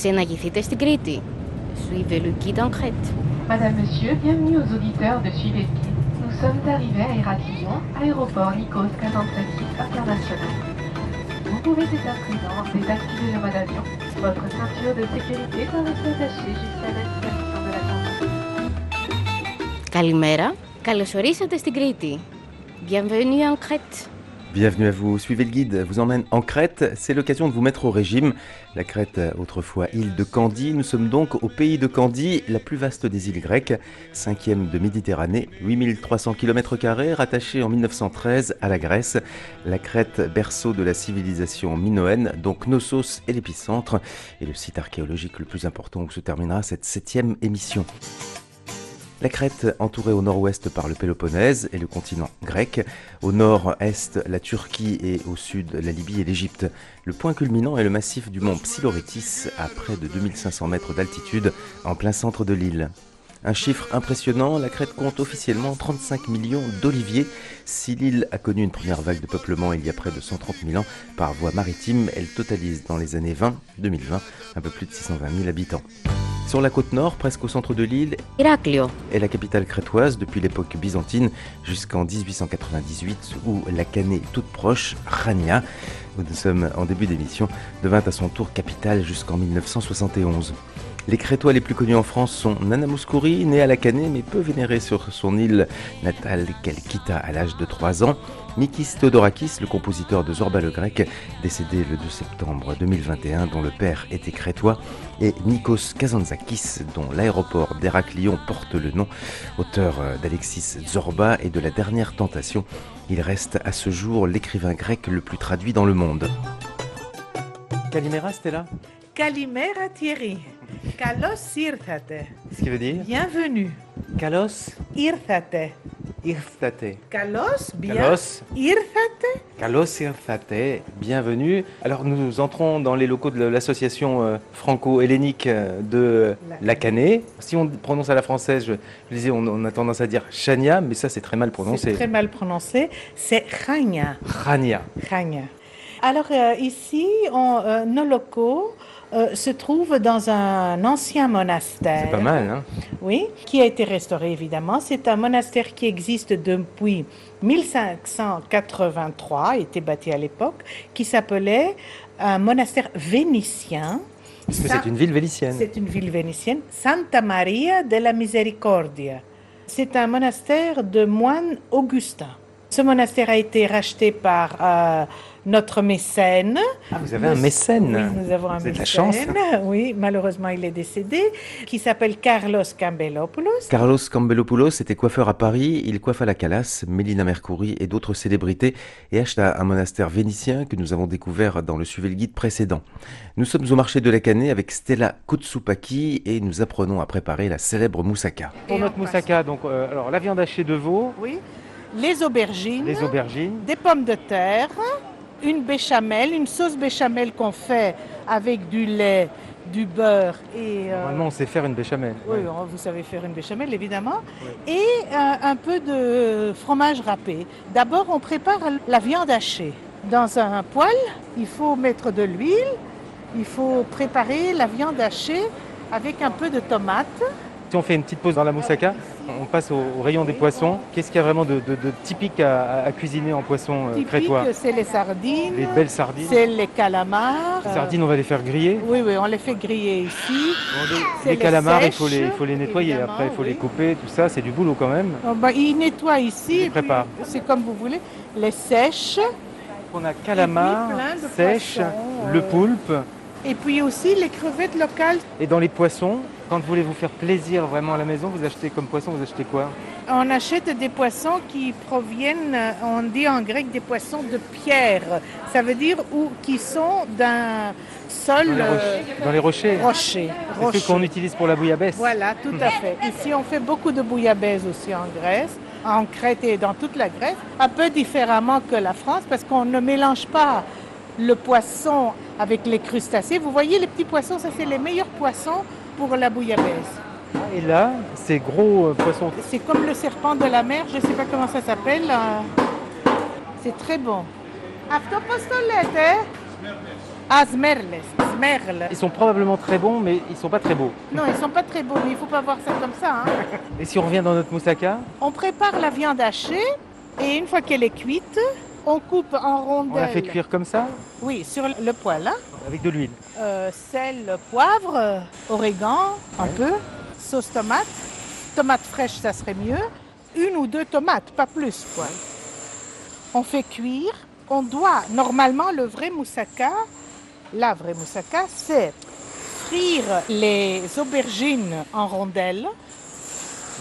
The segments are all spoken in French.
ξεναγηθείτε στην Κρήτη. Suivez le guide en Crète. Madame, Monsieur, bienvenue aux auditeurs de Suivez le Guide. Nous sommes arrivés à Héraclion, aéroport Nikos Kazantzakis international. Vous pouvez dès à présent désactiver le mode avion. Votre ceinture de sécurité doit rester attachée jusqu'à l'activation de la caméra. Καλημέρα. Καλώς ορίσατε στην Κρήτη. Bienvenue en Crète. Bienvenue à vous, suivez le guide, vous emmène en Crète, c'est l'occasion de vous mettre au régime. La Crète, autrefois île de Candie, nous sommes donc au pays de Candie, la plus vaste des îles grecques, cinquième de Méditerranée, 8300 km, rattachée en 1913 à la Grèce. La Crète, berceau de la civilisation minoenne, donc Knossos est l'épicentre, et le site archéologique le plus important où se terminera cette septième émission. La Crète, entourée au nord-ouest par le Péloponnèse et le continent grec, au nord-est la Turquie et au sud la Libye et l'Égypte. Le point culminant est le massif du mont Psiloritis à près de 2500 mètres d'altitude en plein centre de l'île. Un chiffre impressionnant, la Crète compte officiellement 35 millions d'oliviers. Si l'île a connu une première vague de peuplement il y a près de 130 000 ans par voie maritime, elle totalise dans les années 20-2020 un peu plus de 620 000 habitants. Sur la côte nord, presque au centre de l'île, Héraclio est la capitale crétoise depuis l'époque byzantine jusqu'en 1898 où la canée toute proche, Rania, où nous sommes en début d'émission, devint à son tour capitale jusqu'en 1971. Les Crétois les plus connus en France sont Nana Mouskouri, née à la Canée mais peu vénérée sur son île natale qu'elle quitta à l'âge de 3 ans, Mikis Theodorakis, le compositeur de Zorba le Grec, décédé le 2 septembre 2021, dont le père était crétois, et Nikos Kazantzakis, dont l'aéroport d'Héraclion porte le nom, auteur euh, d'Alexis Zorba et de La Dernière Tentation. Il reste à ce jour l'écrivain grec le plus traduit dans le monde. Calimera, c'était là? Calimera Thierry. Kalos irthate. Ce qui veut dire? Bienvenue. Kalos irthate. Irthate. Kalos, bien. Kalos. Irthate. Kalos Irthate, bienvenue. Alors nous entrons dans les locaux de l'association euh, franco-hellénique euh, de La Canée. Si on prononce à la française, je, disais, on, a tendance à dire Chania, mais ça c'est très mal prononcé. C'est très mal prononcé, c'est Chania. Chania. Chania. Alors euh, ici, nos locaux, euh, se trouvent dans un ancien monastère. C'est pas mal, hein? Oui, qui a été restauré évidemment. C'est un monastère qui existe depuis 1583, était bâti à l'époque, qui s'appelait un monastère vénitien. Parce que c'est une ville vélicienne. C'est une ville vénitienne, Santa Maria della Misericordia. C'est un monastère de moines augustins. Ce monastère a été racheté par euh, notre mécène. Ah, vous avez un mécène Oui, nous avons un Vous avez de la mécène. chance. Oui, malheureusement, il est décédé, qui s'appelle Carlos Cambelopoulos. Carlos Cambelopoulos était coiffeur à Paris, il coiffa la Calas, Mélina Mercouri et d'autres célébrités et acheta un monastère vénitien que nous avons découvert dans le Suivez le Guide précédent. Nous sommes au marché de la Canée avec Stella Kutsupaki et nous apprenons à préparer la célèbre moussaka. Pour notre moussaka, moussaka, donc alors la viande hachée de veau, Oui, les aubergines, les aubergines, des pommes de terre, une béchamel, une sauce béchamel qu'on fait avec du lait, du beurre et... euh, Normalement, on sait faire une béchamel. Oui, vous savez faire une béchamel, évidemment. Et euh, un peu de fromage râpé. D'abord, on prépare la viande hachée. Dans un poêle, il faut mettre de l'huile, il faut préparer la viande hachée avec un peu de tomate. Si on fait une petite pause dans la moussaka, on passe au, au rayon des poissons. Qu'est-ce qu'il y a vraiment de, de- de typique à, à cuisiner en poisson euh, Typique, crétois c'est les sardines, Les belles sardines. c'est les calamars. Les sardines, on va les faire griller. Oui, oui, on les fait griller ici. Les les calamars, il faut les, sèches, il faut les nettoyer. Après, il faut oui. les couper, tout ça. C'est du boulot quand même. Oh, bah, ils nettoient ici. puis préparent. C'est comme vous voulez. Les sèches. On a calamar, sèche, poissons, le poulpe. Et puis aussi les crevettes locales. Et dans les poissons, quand vous voulez vous faire plaisir vraiment à la maison, vous achetez comme poisson, vous achetez quoi? On achète des poissons qui proviennent, euh, on dit en grec des poissons de pierre. Ça veut dire où, qui sont d'un sol Dans les, euh, roches- dans les rochers. rocher. C'est rocheux. ce qu'on utilise pour la bouillabaisse. Voilà, tout à fait. Ici, on fait beaucoup de bouillabaisse aussi en Grèce, en Crète et dans toute la Grèce, un peu différemment que la France parce qu'on ne mélange pas le poisson avec les crustacés. Vous voyez les petits poissons, ça c'est les meilleurs poissons pour la bouillabaisse. Ah, et là, ces gros euh, poissons. C'est comme le serpent de la mer, je ne sais pas comment ça s'appelle. Euh, c'est très bon. Ah, hein? Zmerles. Zmerles. Ils sont probablement très bons, mais ils sont pas très beaux. Non, ils sont pas très beaux, mais il faut pas voir ça comme ça. Hein. Et si on revient dans notre moussaka? On prépare la viande hachée et une fois qu'elle est cuite, on coupe en rondelles. on la fait cuire comme ça, Oui, sur le poêle. hein. avec de l'huile. Euh, sel, poivre, origan, un peu, sauce tomate. Tomate fraîche, ça serait mieux. Une ou deux tomates, pas plus. Quoi. On fait cuire. On doit, normalement, le vrai moussaka, la vraie moussaka, c'est frire les aubergines en rondelles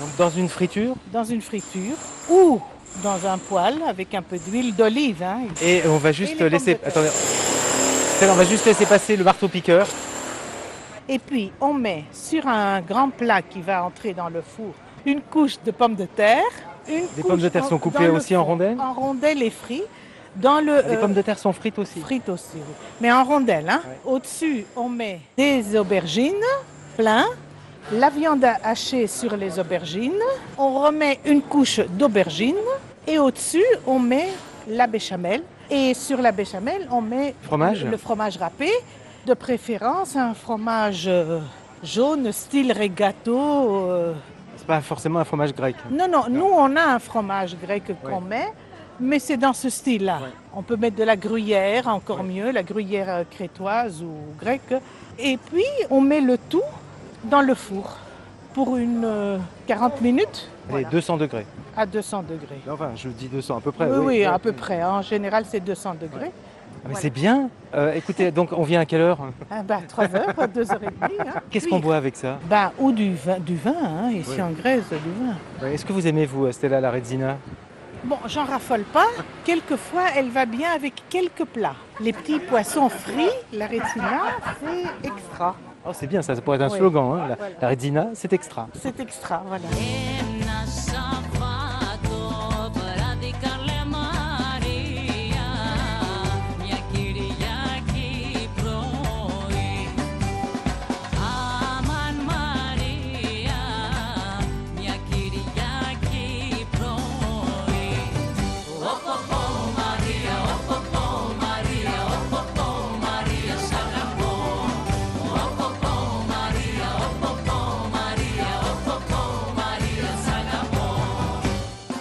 Donc dans une friture, dans une friture ou dans un poêle avec un peu d'huile d'olive. hein. et on va juste laisser. Attendez. On va juste laisser passer le marteau piqueur. Et puis, on met sur un grand plat qui va entrer dans le four une couche de pommes de terre. Une Les pommes de terre sont coupées aussi en rondelles En rondelles et frites. Dans le, Les euh, pommes de terre sont frites aussi. frites aussi, oui. Mais en rondelles. Hein. Ouais. Au-dessus, on met des aubergines plein, la viande hachée sur les aubergines. On remet une couche d'aubergines. Et au-dessus, on met la béchamel. Et sur la béchamel, on met Fromage le fromage râpé. De préférence, un fromage euh, jaune, style regato. euh. C'est pas forcément un fromage grec. Non, non, nous, on a un fromage grec qu'on met, mais c'est dans ce style-là. Ouais. On peut mettre de la gruyère, encore mieux, la gruyère euh, crétoise ou grecque. Et puis, on met le tout dans le four pour une euh, 40 minutes Allez, voilà, 200 degrés. à 200 degrés. Enfin, je dis 200 à peu près. oui, oui, à peu près. En général, c'est 200 degrés. Ah, Mais c'est bien. Euh, écoutez, donc on vient à quelle heure? Ah, bah, 3 heures, 2 heures et demie. hein. Qu'est-ce qu'on boit avec ça? Bah, Ou du vin, du vin hein, ici Oui. en Grèce, du vin. Est-ce que vous aimez, vous, Stella, la Redzina? Bon, j'en raffole pas. Quelquefois, elle va bien avec quelques plats. Les petits poissons frits, la retina, c'est extra. Oh, c'est bien, ça, ça pourrait être un slogan. hein. La, Voilà. la Redzina, c'est extra. C'est extra, voilà.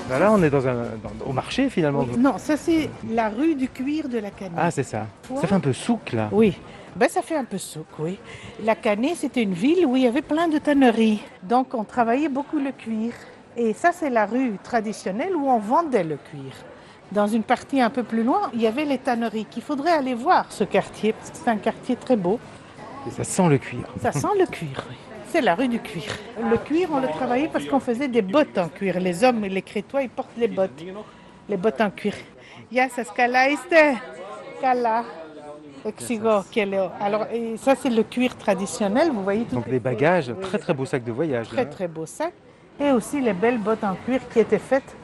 Bah là, on est dans un, dans- au marché, finalement. Oui, Non, ça c'est la rue du cuir de la Canée. Ah, c'est ça. Ça fait un peu souk, là. Oui, ben, ça fait un peu souk, oui. La Canée, c'était une ville où il y avait plein de tanneries. Donc on travaillait beaucoup le cuir. Et ça, c'est la rue traditionnelle où on vendait le cuir. Dans une partie un peu plus loin, il y avait les tanneries qu'il faudrait aller voir, ce quartier, parce que c'est un quartier très beau. Et ça sent le cuir. Ça sent le cuir, oui. C'est la rue du cuir. Le cuir, on le travaillait parce qu'on faisait des bottes en cuir. Les hommes et les crétois, ils portent les bottes. Les bottes en cuir. Ya queleo. Alors, et ça, c'est le cuir traditionnel. Vous voyez tout Donc des bagages, très très beau sac de voyage. Très, là. très beau sac. Et aussi les belles bottes en cuir qui étaient faites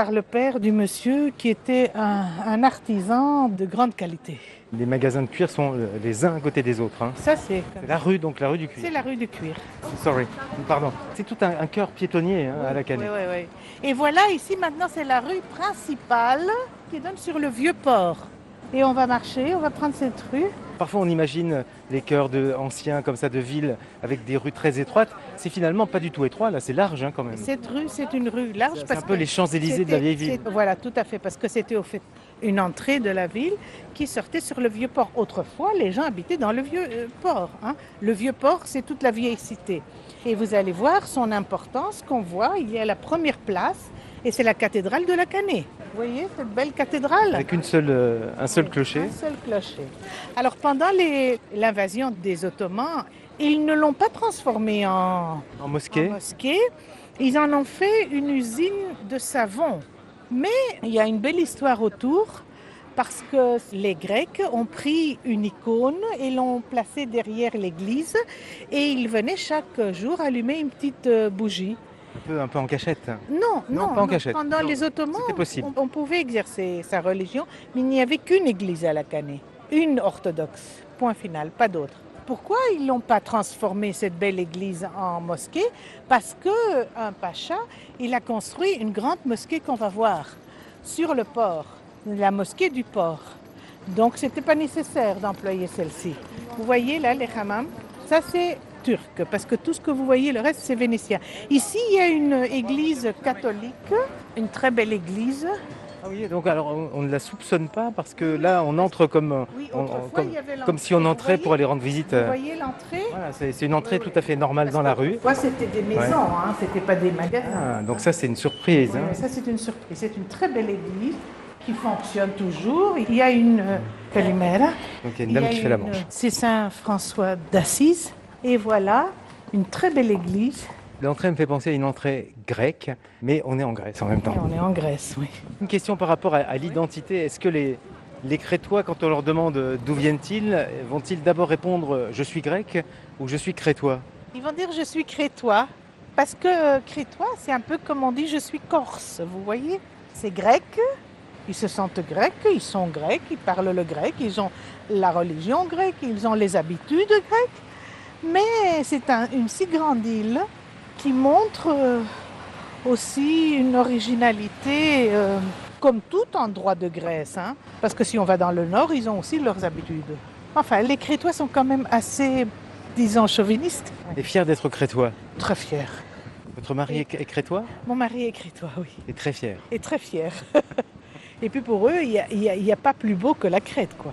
par le père du monsieur qui était un, un artisan de grande qualité. Les magasins de cuir sont euh, les uns à côté des autres. hein. Ça, c'est C'est la rue, donc la rue du C'est cuir. la rue du cuir. Sorry, pardon. C'est tout un, un cœur piétonnier hein, à la Oui, Canée. oui, oui. Et voilà, ici maintenant, c'est la rue principale qui donne sur le vieux port. Et on va marcher, on va prendre cette rue. Parfois, on imagine les cœurs de, anciens comme ça de villes avec des rues très étroites. C'est finalement pas du tout étroit, là, c'est large hein, quand même. Cette rue, c'est une rue large. C'est un peu les Champs-Élysées de la vieille ville. Voilà, tout à fait, parce que c'était au fait une entrée de la ville qui sortait sur le vieux port. Autrefois, les gens habitaient dans le vieux euh, port. hein. Le vieux port, c'est toute la vieille cité. Et vous allez voir son importance qu'on voit. Il y a la première place, et c'est la cathédrale de la Canée. Vous voyez cette belle cathédrale Avec une seule, euh, un seul clocher. Un seul clocher. Alors pendant l'invasion des Ottomans, ils ne l'ont pas transformé en, En mosquée. en mosquée. Ils en ont fait une usine de savon. Mais il y a une belle histoire autour parce que les Grecs ont pris une icône et l'ont placée derrière l'église et ils venaient chaque jour allumer une petite euh, bougie. Un peu, un peu en cachette. Non, Non, non, pas en cachette. Pendant Non, les Ottomans. On, on pouvait exercer sa religion, mais il n'y avait qu'une église à la Canée, une orthodoxe. Point final, pas d'autre. Pourquoi ils l'ont pas transformé cette belle église en mosquée? Parce que un pacha, il a construit une grande mosquée qu'on va voir sur le port, la mosquée du port. Donc, c'était pas nécessaire d'employer celle-ci. Vous voyez là les hammams, ça c'est turc, parce que tout ce que vous voyez, le reste c'est vénitien. Ici, il y a une église catholique, une très belle église. Ah oui, donc alors on, ne la soupçonne pas parce que là on entre comme, euh, Oui, on- comme, si on entrait pour aller rendre visite. Vous euh, voyez l'entrée Voilà, c'est une entrée Oui, oui. tout à fait normale dans la rue. Autrefois, c'était des maisons, hein, c'était pas des magasins. Ah, donc ça c'est une surprise. Hein. ça c'est une surprise. C'est une très belle église qui fonctionne toujours. Il y a une euh, calimera. Donc il y a une dame a qui fait la manche. C'est Saint François d'Assise. Et voilà, une très belle église. L'entrée me fait penser à une entrée grecque, mais on est en Grèce en même Et temps. on est en Grèce, oui. Une question par rapport à, à l'identité. Est-ce que les, les Crétois, quand on leur demande euh, d'où viennent-ils, vont-ils d'abord répondre euh, je suis grec ou je suis crétois? Ils vont dire je suis crétois. Parce que euh, crétois, c'est un peu comme on dit je suis corse, vous voyez? C'est grec, ils se sentent grecs, ils sont grecs, ils parlent le grec, ils ont la religion grecque, ils ont les habitudes grecques. Mais c'est un- une si grande île qui montre euh, aussi une originalité euh, comme tout endroit de Grèce. hein. Parce que si on va dans le nord, ils ont aussi leurs habitudes. Enfin, les Crétois sont quand même assez, disons, chauvinistes. Et fier d'être crétois. Très fiers. Votre mari est, est crétois? Mon mari est crétois, oui. Et très fier. Et très fier. Et puis pour eux, il n'y a pas plus beau que la Crète, quoi.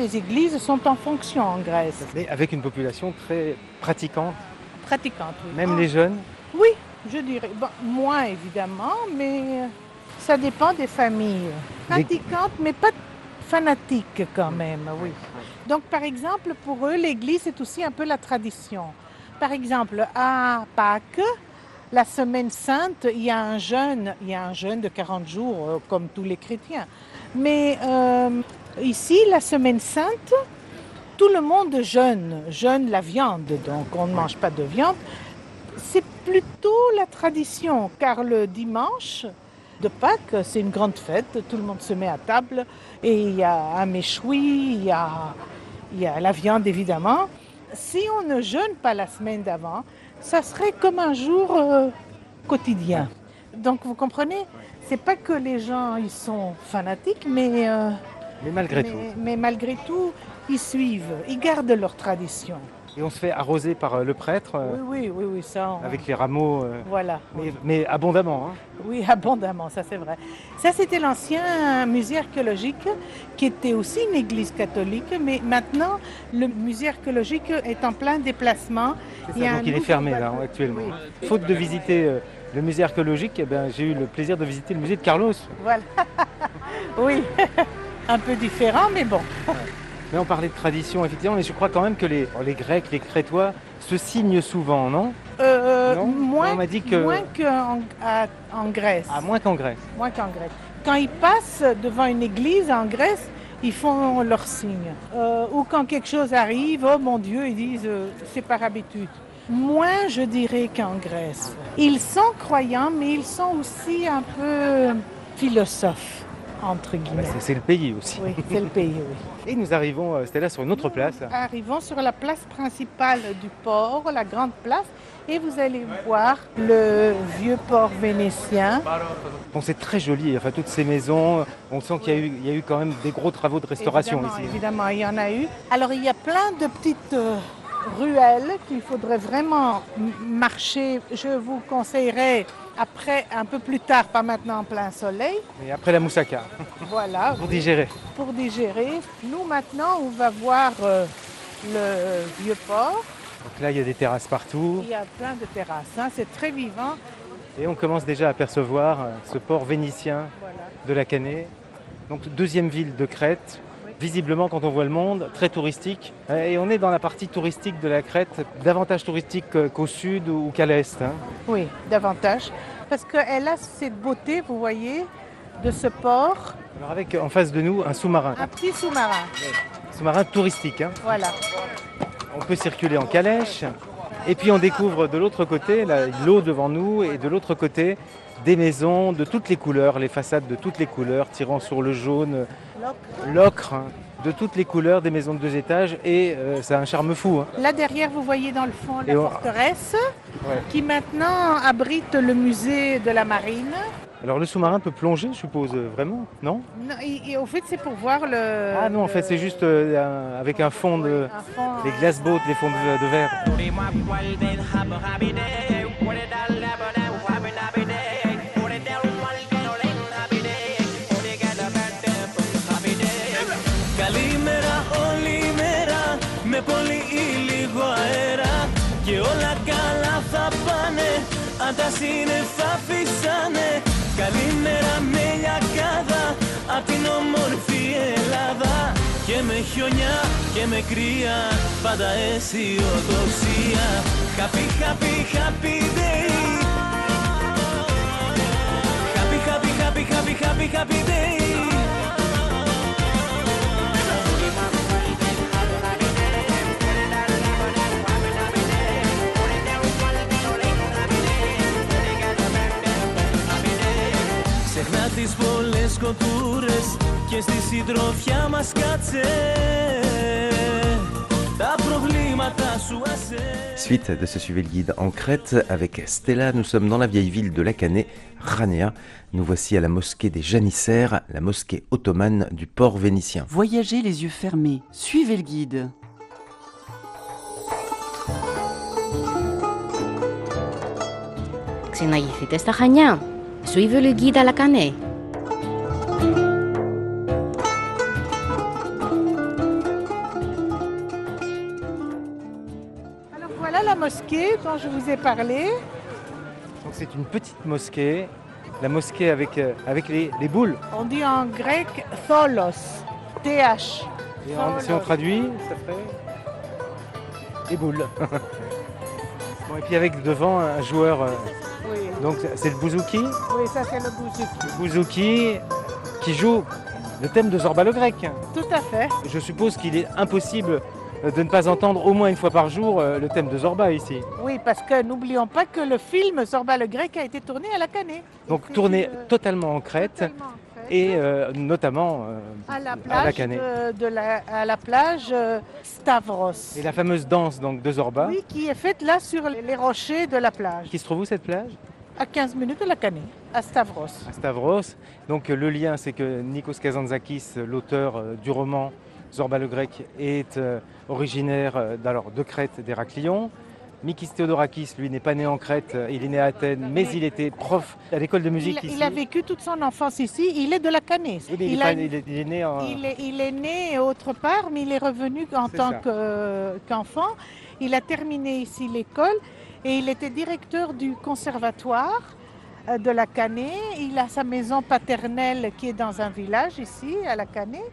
Les églises sont en fonction en Grèce. Mais avec une population très pratiquante, Pratiquantes, oui. même les jeunes. Oui, je dirais. Bon, moins évidemment, mais ça dépend des familles. Pratiquantes, mais pas fanatiques quand même, oui. Donc, par exemple, pour eux, l'Église, c'est aussi un peu la tradition. Par exemple, à Pâques, la semaine sainte, il y a un jeûne, il y a un jeûne de 40 jours, euh, comme tous les chrétiens. Mais euh, ici, la semaine sainte, tout le monde jeûne, jeûne la viande, donc on ne mange pas de viande. C'est plutôt la tradition, car le dimanche de Pâques, c'est une grande fête, tout le monde se met à table et il y a un méchoui, il y a, la viande évidemment. Si on ne jeûne pas la semaine d'avant, ça serait comme un jour euh, quotidien. Donc vous comprenez, c'est pas que les gens ils sont fanatiques, mais, euh, Mais malgré mais, tout. mais malgré tout, ils suivent, ils gardent leur tradition. Et on se fait arroser par euh, le prêtre euh, Oui, oui, oui, oui, ça. on- avec les rameaux, euh, Voilà. mais, mais abondamment. hein. Oui, abondamment, ça c'est vrai. Ça, c'était l'ancien musée archéologique qui était aussi une église catholique, mais maintenant, le musée archéologique est en plein déplacement. C'est Il y a ça, un donc il est fermé là bâtiment. actuellement. Oui. Faute de visiter le musée archéologique, eh ben, j'ai eu le plaisir de visiter le musée de Carlos. Voilà. oui, un peu différent, mais bon. Mais on parlait de tradition, effectivement, mais je crois quand même que les, les Grecs, les Crétois se signent souvent, non? Euh, Non? Moins On dit que- moins qu'en à- en Grèce. À moins qu'en Grèce. Moins qu'en Grèce. Quand ils passent devant une église en Grèce, ils font leur signe. Euh, ou quand quelque chose arrive, oh mon Dieu, ils disent euh, c'est par habitude. Moins, je dirais, qu'en Grèce. Ils sont croyants, mais ils sont aussi un peu philosophes, entre Bah, c'est- c'est le pays aussi. Oui, c'est le pays, oui. Et nous arrivons, euh, Stella, sur une autre place. Arrivons sur la place principale du port, la grande place, et vous allez voir le vieux port vénitien. Bon, c'est très joli, enfin toutes ces maisons, on sent qu'il y, a eu- il y a eu quand même des gros travaux de restauration évidemment, ici. Évidemment, il y en a eu. Alors, il y a plein de petites euh, ruelles qu'il faudrait vraiment marcher. Je vous conseillerais après, un peu plus tard, pas maintenant en plein soleil. Et après la moussaka, Voilà, pour digérer. pour digérer. Nous, maintenant, on va voir euh, le vieux port. Donc là, il y a des terrasses partout Il y a plein de terrasses. hein, C'est très vivant. et on commence déjà à apercevoir euh, ce port vénitien Voilà. de la Canée. Donc deuxième ville de Crète. Visiblement, quand on voit le monde, très touristique. Euh, Et on est dans la partie touristique de la Crète, davantage touristique qu'au sud ou qu'à l'est. hein. Oui, davantage. Parce qu'elle a cette beauté, vous voyez, de ce port. Alors avec en face de nous un sous-marin, Un petit sous-marin. sous-marin touristique. hein. Voilà. On peut circuler en calèche. Et puis on découvre de l'autre côté l'eau devant nous et de l'autre côté des maisons de toutes les couleurs, les façades de toutes les couleurs, tirant sur le jaune, l'ocre, hein, de toutes les couleurs, des maisons de deux étages et euh, ça a un charme fou. hein. Là derrière, vous voyez dans le fond la Et on- forteresse Ouais. qui maintenant abrite le musée de la marine. Alors le sous-marin peut plonger, je suppose, euh, vraiment Non Non, et, et au fait, c'est pour voir le. Ah non, en fait le- c'est juste euh, un- avec un fond de... un fond, Les glass boats, les fonds de, de verre. Καλημέρα όλη η μέρα Με πολύ ή λίγο αέρα Και όλα καλά θα πάνε Αν τα σύννεφα φυσάνε Καλημέρα με λιακάδα Απ' την όμορφη Ελλάδα. Και με χιονιά και με κρύα Πάντα αισιοδοξία. Happy, happy, happy day. Happy, happy, happy, happy, happy, happy day Ξεχνά τις πολλές κοτούρες και στη συντροφιά μας κάτσε Τα προβλήματα σου ασέ Suite de ce Suivez le guide en Crète avec Stella, nous sommes dans la vieille ville de Lacanais, Rania. Nous voici à la mosquée des Janissaires, la mosquée ottomane du port vénitien. Voyagez les yeux fermés, suivez le guide. Ξεναγηθείτε στα Χανιά. Suivez le guide à la mosquée dont je vous ai parlé. Donc c'est une petite mosquée, la mosquée avec, euh, avec les, les boules. On dit en grec tholos, TH. Et en- si on traduit, ça ferait les boules. Bon, et puis avec devant un joueur, euh, Oui, donc c'est le bouzouki, oui ça c'est le bouzouki. bouzouki qui joue le thème de Zorba le grec. Tout à fait. Je suppose qu'il est impossible de ne pas entendre au moins une fois par jour euh, le thème de Zorba ici. Oui, parce que n'oublions pas que le film Zorba le grec a été tourné à la Canée. Donc tourné euh, totalement en Crète totalement en Crète. et euh, notamment euh, à la à plage, la Canée. de, de la, à la plage euh, Stavros. Et la fameuse danse donc, de Zorba. Oui, qui est faite là sur les rochers de la plage, Qui se trouve où cette plage? À 15 minutes de la Canée, à Stavros. À Stavros. Donc euh, le lien, c'est que Nikos Kazantzakis, l'auteur euh, du roman Zorba le grec, est euh, originaire euh, d'alors, de Crète, d'Héraclion. Mikis Theodorakis, lui, n'est pas né en Crète, euh, il est né à Athènes, mais il était prof à l'école de musique Il, ici. il a vécu toute son enfance ici, il est de la Canée. Oui, il, est a il né en... Il est, il est né autre part, mais il est revenu en tant qu'enfant. il a terminé ici l'école et il était directeur du conservatoire de la Canée. Il a sa maison paternelle qui est dans un village ici, à la Canée.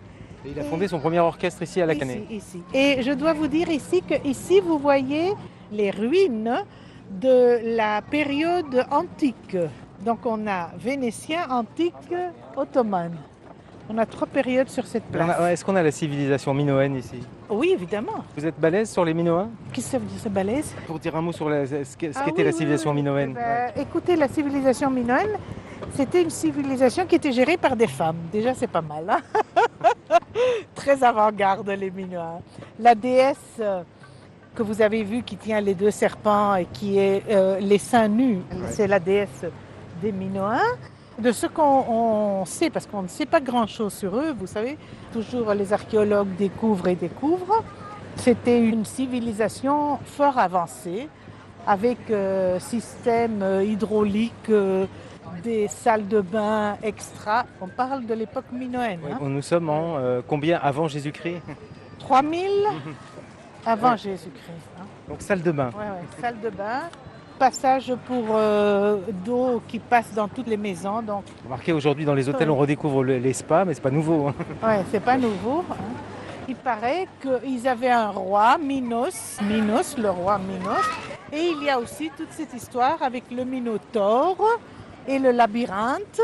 Il a fondé son premier orchestre ici à la Canée. Et je dois vous dire ici que ici vous voyez les ruines de la période antique. Donc on a vénitien, antique, ottomane. On a trois périodes sur cette place. Est-ce qu'on a la civilisation minoenne ici Oui, évidemment. Vous êtes balèze sur les Minoens Qu'est-ce que ça veut dire, ce balèze Pour dire un mot sur la- ce Ah qu'était oui, la civilisation oui. minoenne. Eh ben, Écoutez, la civilisation minoenne, c'était une civilisation qui était gérée par des femmes. Déjà, c'est pas mal. hein Très avant-garde, les Minoens. La déesse euh, que vous avez vue qui tient les deux serpents et qui est euh, les seins nus, c'est la déesse des Minoens. De ce qu'on on sait, parce qu'on ne sait pas grand-chose sur eux, vous savez, toujours les archéologues découvrent et découvrent. C'était une civilisation fort avancée, avec euh, système euh, hydraulique, euh, des salles de bain extra. On parle de l'époque minoenne. Hein. Nous sommes en euh, combien avant Jésus-Christ 3000 avant. Jésus-Christ. hein. Donc salle de bain. Ouais, Salle de bain, passage pour euh, d'eau qui passe dans toutes les maisons. Donc, Remarquez aujourd'hui dans les hôtels on redécouvre le- les spas, mais c'est pas nouveau. hein. ouais, c'est pas nouveau. hein. Il paraît qu'ils avaient un roi, Minos, Minos, le roi Minos. Et il y a aussi toute cette histoire avec le Minotaure et le labyrinthe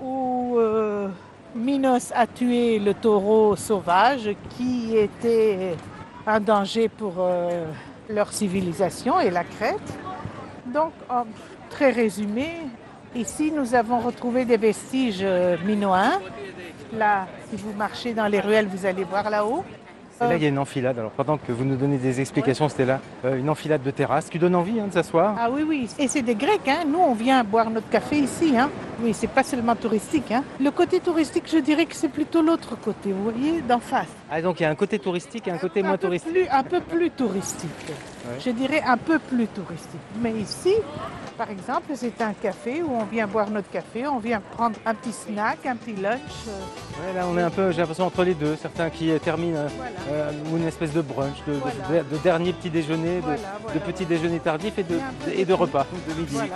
où euh, Minos a tué le taureau sauvage qui était un danger pour euh, leur civilisation et la Crète. Donc, très résumé, ici nous avons retrouvé des vestiges euh, minoens. Là, si vous marchez dans les ruelles, vous allez voir là-haut. Et là, il y a une enfilade. Alors, pendant que vous nous donnez des explications, là, euh, une enfilade de terrasse qui donne envie hein, de s'asseoir. Ah oui, oui. Et c'est des Grecs, hein. Nous, on vient boire notre café ici, hein. Oui, c'est pas seulement touristique, hein. Le côté touristique, je dirais que c'est plutôt l'autre côté, vous voyez, d'en face. Ah, donc il y a un côté touristique et un côté moins touristique. plus- un peu plus touristique. Je dirais un peu plus touristique. Mais ici, par exemple, c'est un café où on vient boire notre café, on vient prendre un petit snack, un petit lunch. euh, Ouais, là, on est un peu, j'ai l'impression, entre les deux. Certains qui euh, terminent euh, Voilà. euh, une espèce de brunch, de, de- Voilà. de dernier petit déjeuner, de, Voilà, de voilà. petit déjeuner tardif et de, Et repas de midi. Voilà.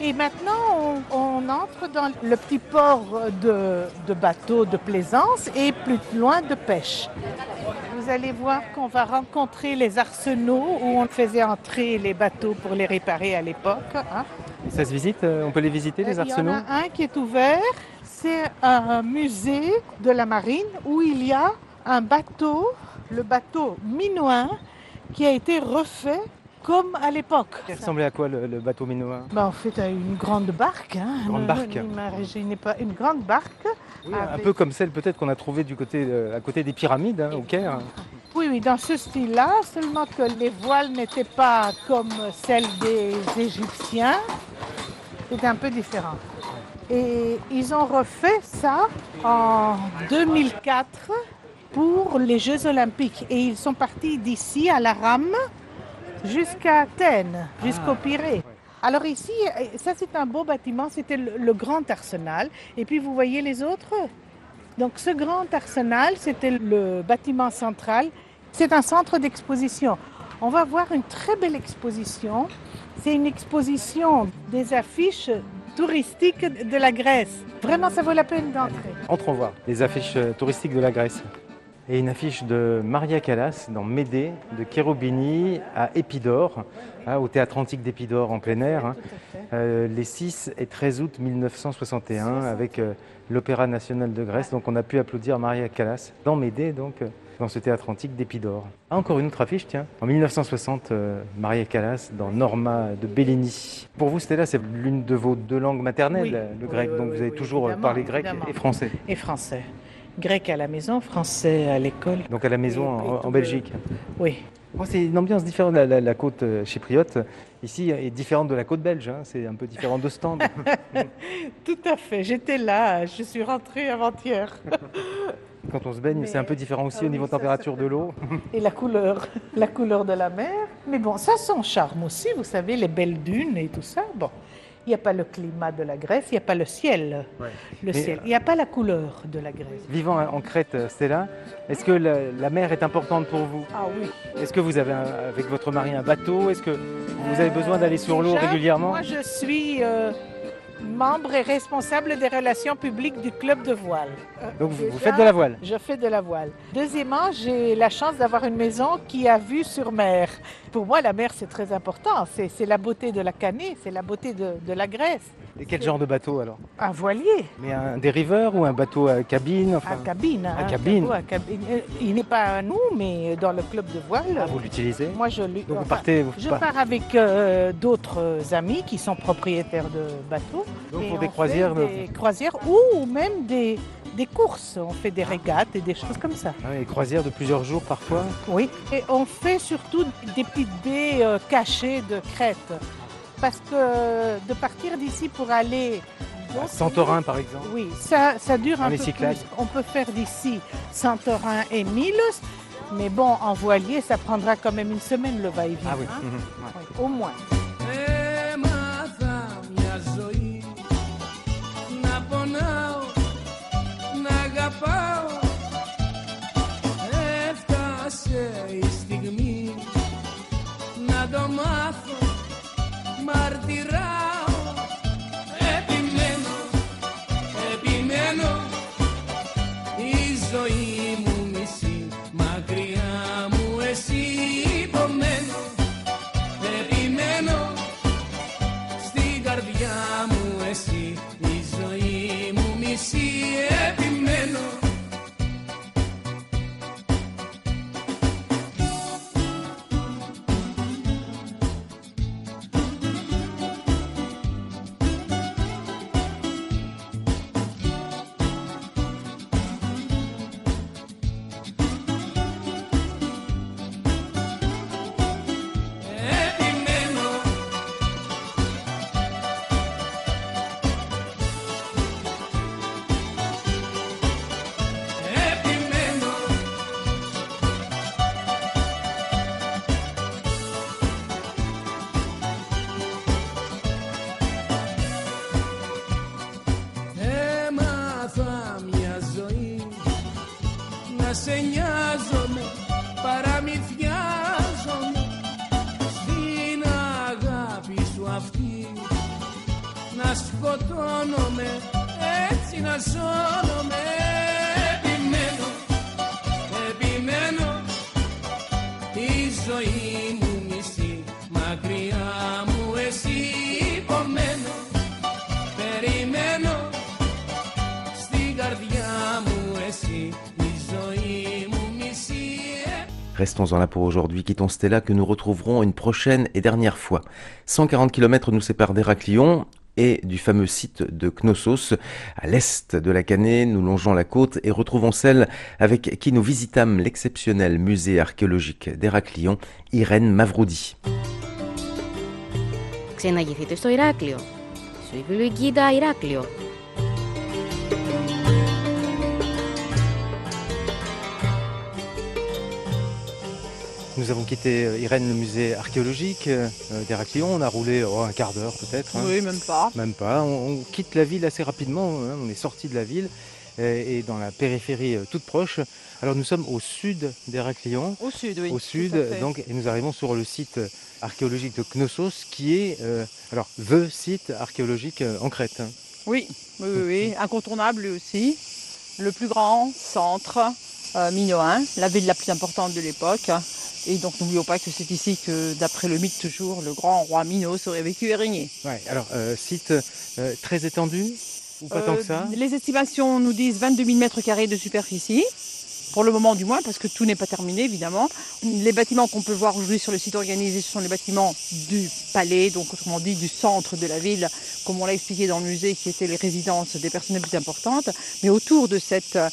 Et maintenant, on, entre dans le petit port de, de bateaux de plaisance et plus loin de pêche. Vous allez voir qu'on va rencontrer les arsenaux où on faisait entrer les bateaux pour les réparer à l'époque. hein. Ça se visite euh, On peut les visiter, les Il y arsenaux en a un qui est ouvert, c'est un musée de la marine où il y a un bateau, le bateau minoen, qui a été refait comme à l'époque. Il ressemblait à quoi le, le bateau minoen Ben, en fait, à une grande barque. Hein. Grande barque. Pas une grande barque. Oui, Un peu comme celle peut-être qu'on a trouvée du côté, euh, à côté des pyramides hein, au Caire. Oui, oui, dans ce style-là, seulement que les voiles n'étaient pas comme celles des Égyptiens. C'était un peu différent. Et ils ont refait ça en 2004 pour les Jeux Olympiques. Et ils sont partis d'ici à la rame jusqu'à Athènes, jusqu'au Pirée. Alors ici, euh, ça c'est un beau bâtiment, c'était le, grand arsenal. Et puis vous voyez les autres Donc ce grand arsenal, c'était le bâtiment central. C'est un centre d'exposition. On va voir une très belle exposition. C'est une exposition des affiches touristiques de la Grèce. Vraiment, ça vaut la peine d'entrer. Entrons voir les affiches touristiques de la Grèce. Et une affiche de Maria Callas dans Médée, de Cherubini à Épidore, hein, au théâtre antique d'Épidore en plein air, hein, euh, les 6 et 13 août 1961, avec euh, l'Opéra national de Grèce. Donc on a pu applaudir Maria Callas dans Médée, donc euh, dans ce théâtre antique d'Épidore. Ah, encore une autre affiche, tiens. En 1960, euh, Maria Callas dans Norma de Bellini. Pour vous, Stella, c'est l'une de vos deux langues maternelles, Oui. le grec. oui, donc vous avez toujours parlé grec évidemment. et français. Et français. Grec à la maison, français à l'école. Donc à la maison en, Belgique. Oui. Oh, c'est une ambiance différente. La, la- la côte euh, chypriote, ici, est différente de la côte belge. hein. C'est un peu différent de stand. Tout à fait. J'étais là. Je suis rentrée avant-hier. Quand on se baigne, c'est un peu différent aussi Ah au oui, niveau ça, température de l'eau. Et la couleur, la couleur de la mer. Mais bon, ça a son charme aussi, vous savez, les belles dunes et tout ça. Bon, il n'y a pas le climat de la Grèce, il n'y a pas le ciel. Le Mais- ciel. Il n'y a pas la couleur de la Grèce. Vivant en Crète, euh, Stella, est-ce que la, la mer est importante pour vous? Ah oui. Est-ce que vous avez un- avec votre mari un bateau? Est-ce que vous avez besoin d'aller sur l'eau Déjà, régulièrement? Moi, je suis euh, membre et responsable des relations publiques du club de voile. Euh, Donc vous, faites de la voile? Je fais de la voile. Deuxièmement, j'ai la chance d'avoir une maison qui a vue sur mer. Pour moi, la mer, c'est très important. C'est la beauté de la Canée, c'est la beauté de, de la Grèce. Et quel genre de bateau alors? Un voilier, Mais un dériveur ou un bateau à cabine enfin, à cabine. à cabine. bateau à cabine. Euh, Il n'est pas à nous, mais dans le club de voile. ah, Vous l'utilisez? Moi, je. Donc vous partez, vous Je par- pars avec euh, d'autres amis qui sont propriétaires de bateaux. Donc pour des croisières de- Des croisières ou même des, des courses. On fait des régates et des choses comme ça. Ah, et croisières de plusieurs jours parfois Oui. Et on fait surtout des petites baies euh, cachées de Crète. Parce que de partir d'ici pour aller. d'autres Santorin par exemple. oui, ça, ça dure un les peu Cyclades. plus. On peut faire d'ici Santorin et Milos, mais bon, en voilier, ça prendra quand même une semaine le va-et-vient. Ah oui. hein. mhm, ouais. Oui, au moins. Να σκοτώνομαι έτσι να ζώνομαι επιμένω επιμένω η ζωή μου μισή μακριά μου εσύ υπομένω περιμένω στην καρδιά μου εσύ η ζωή μου μισή Restons-en là pour aujourd'hui. Quittons Stella que nous retrouverons une prochaine et dernière fois. 140 km nous séparent d'Héraclion et du fameux site de Knossos. À l'est de la Canée, nous longeons la côte et retrouvons celle avec qui nous visitâmes l'exceptionnel musée archéologique d'Héraclion, Irène Mavroudi. Ξεναγηθείτε στο Ηράκλειο. Suivez le guide à Ηράκλειο. Nous avons quitté euh, Irène, le musée archéologique euh, d'Héraclion. On a roulé oh, un quart d'heure peut-être. hein. Oui, même pas. Même pas. On, on quitte la ville assez rapidement. hein. On est sorti de la ville euh, et dans la périphérie euh, toute proche. Alors nous sommes au sud d'Héraclion. Au sud, oui. au sud, donc, et nous arrivons sur le site archéologique de Knossos, qui est euh, alors the site archéologique euh, en Crète. hein. Oui, oui, oui, oui. Incontournable lui aussi. Le plus grand centre euh, minoen, la ville la plus importante de l'époque. Et donc n'oublions pas que c'est ici que, d'après le mythe toujours, le grand roi Minos aurait vécu et régné. Ouais, alors euh, site euh, très étendu ou pas tant Euh, que ça? Les estimations nous disent 22 000 mètres carrés de superficie. Pour le moment du moins, parce que tout n'est pas terminé évidemment. Les bâtiments qu'on peut voir aujourd'hui sur le site organisé, ce sont les bâtiments du palais, donc autrement dit du centre de la ville, comme on l'a expliqué dans le musée, qui étaient les résidences des personnes les plus importantes. Mais autour de cette, euh,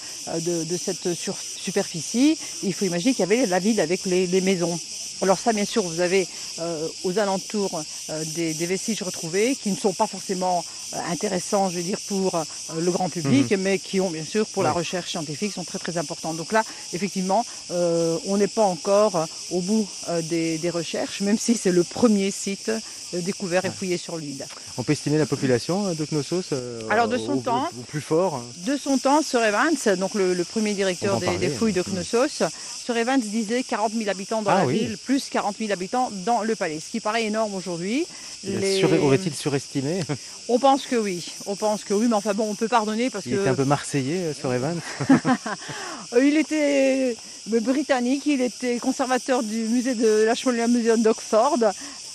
superficie, il faut imaginer qu'il y avait la ville avec les maisons. Alors ça, bien sûr, vous avez euh, aux alentours euh, des, des vestiges retrouvés qui ne sont pas forcément euh, intéressants, je veux dire, pour euh, le grand public, mais qui ont, bien sûr, pour la recherche scientifique, sont très très importants. Donc là, effectivement, euh, on n'est pas encore euh, au bout euh, des, des recherches, même si c'est le premier site découvert et fouillé sur l'île. On peut estimer la population de Knossos Alors, de son au, temps- au plus fort. hein. De son temps, Sir Evans, donc le, le premier directeur des, des fouilles de hein. Knossos, Sir Evans disait 40 000 habitants dans Ah la oui. ville, plus 40 000 habitants dans le palais, ce qui paraît énorme aujourd'hui. Les- Aurait-il surestimé? On pense que oui, on pense que oui, mais enfin bon, on peut pardonner parce Il que était un peu marseillais, euh, sur Evans. il était euh, britannique, il était conservateur du musée de l'Ashmolean Museum d'Oxford.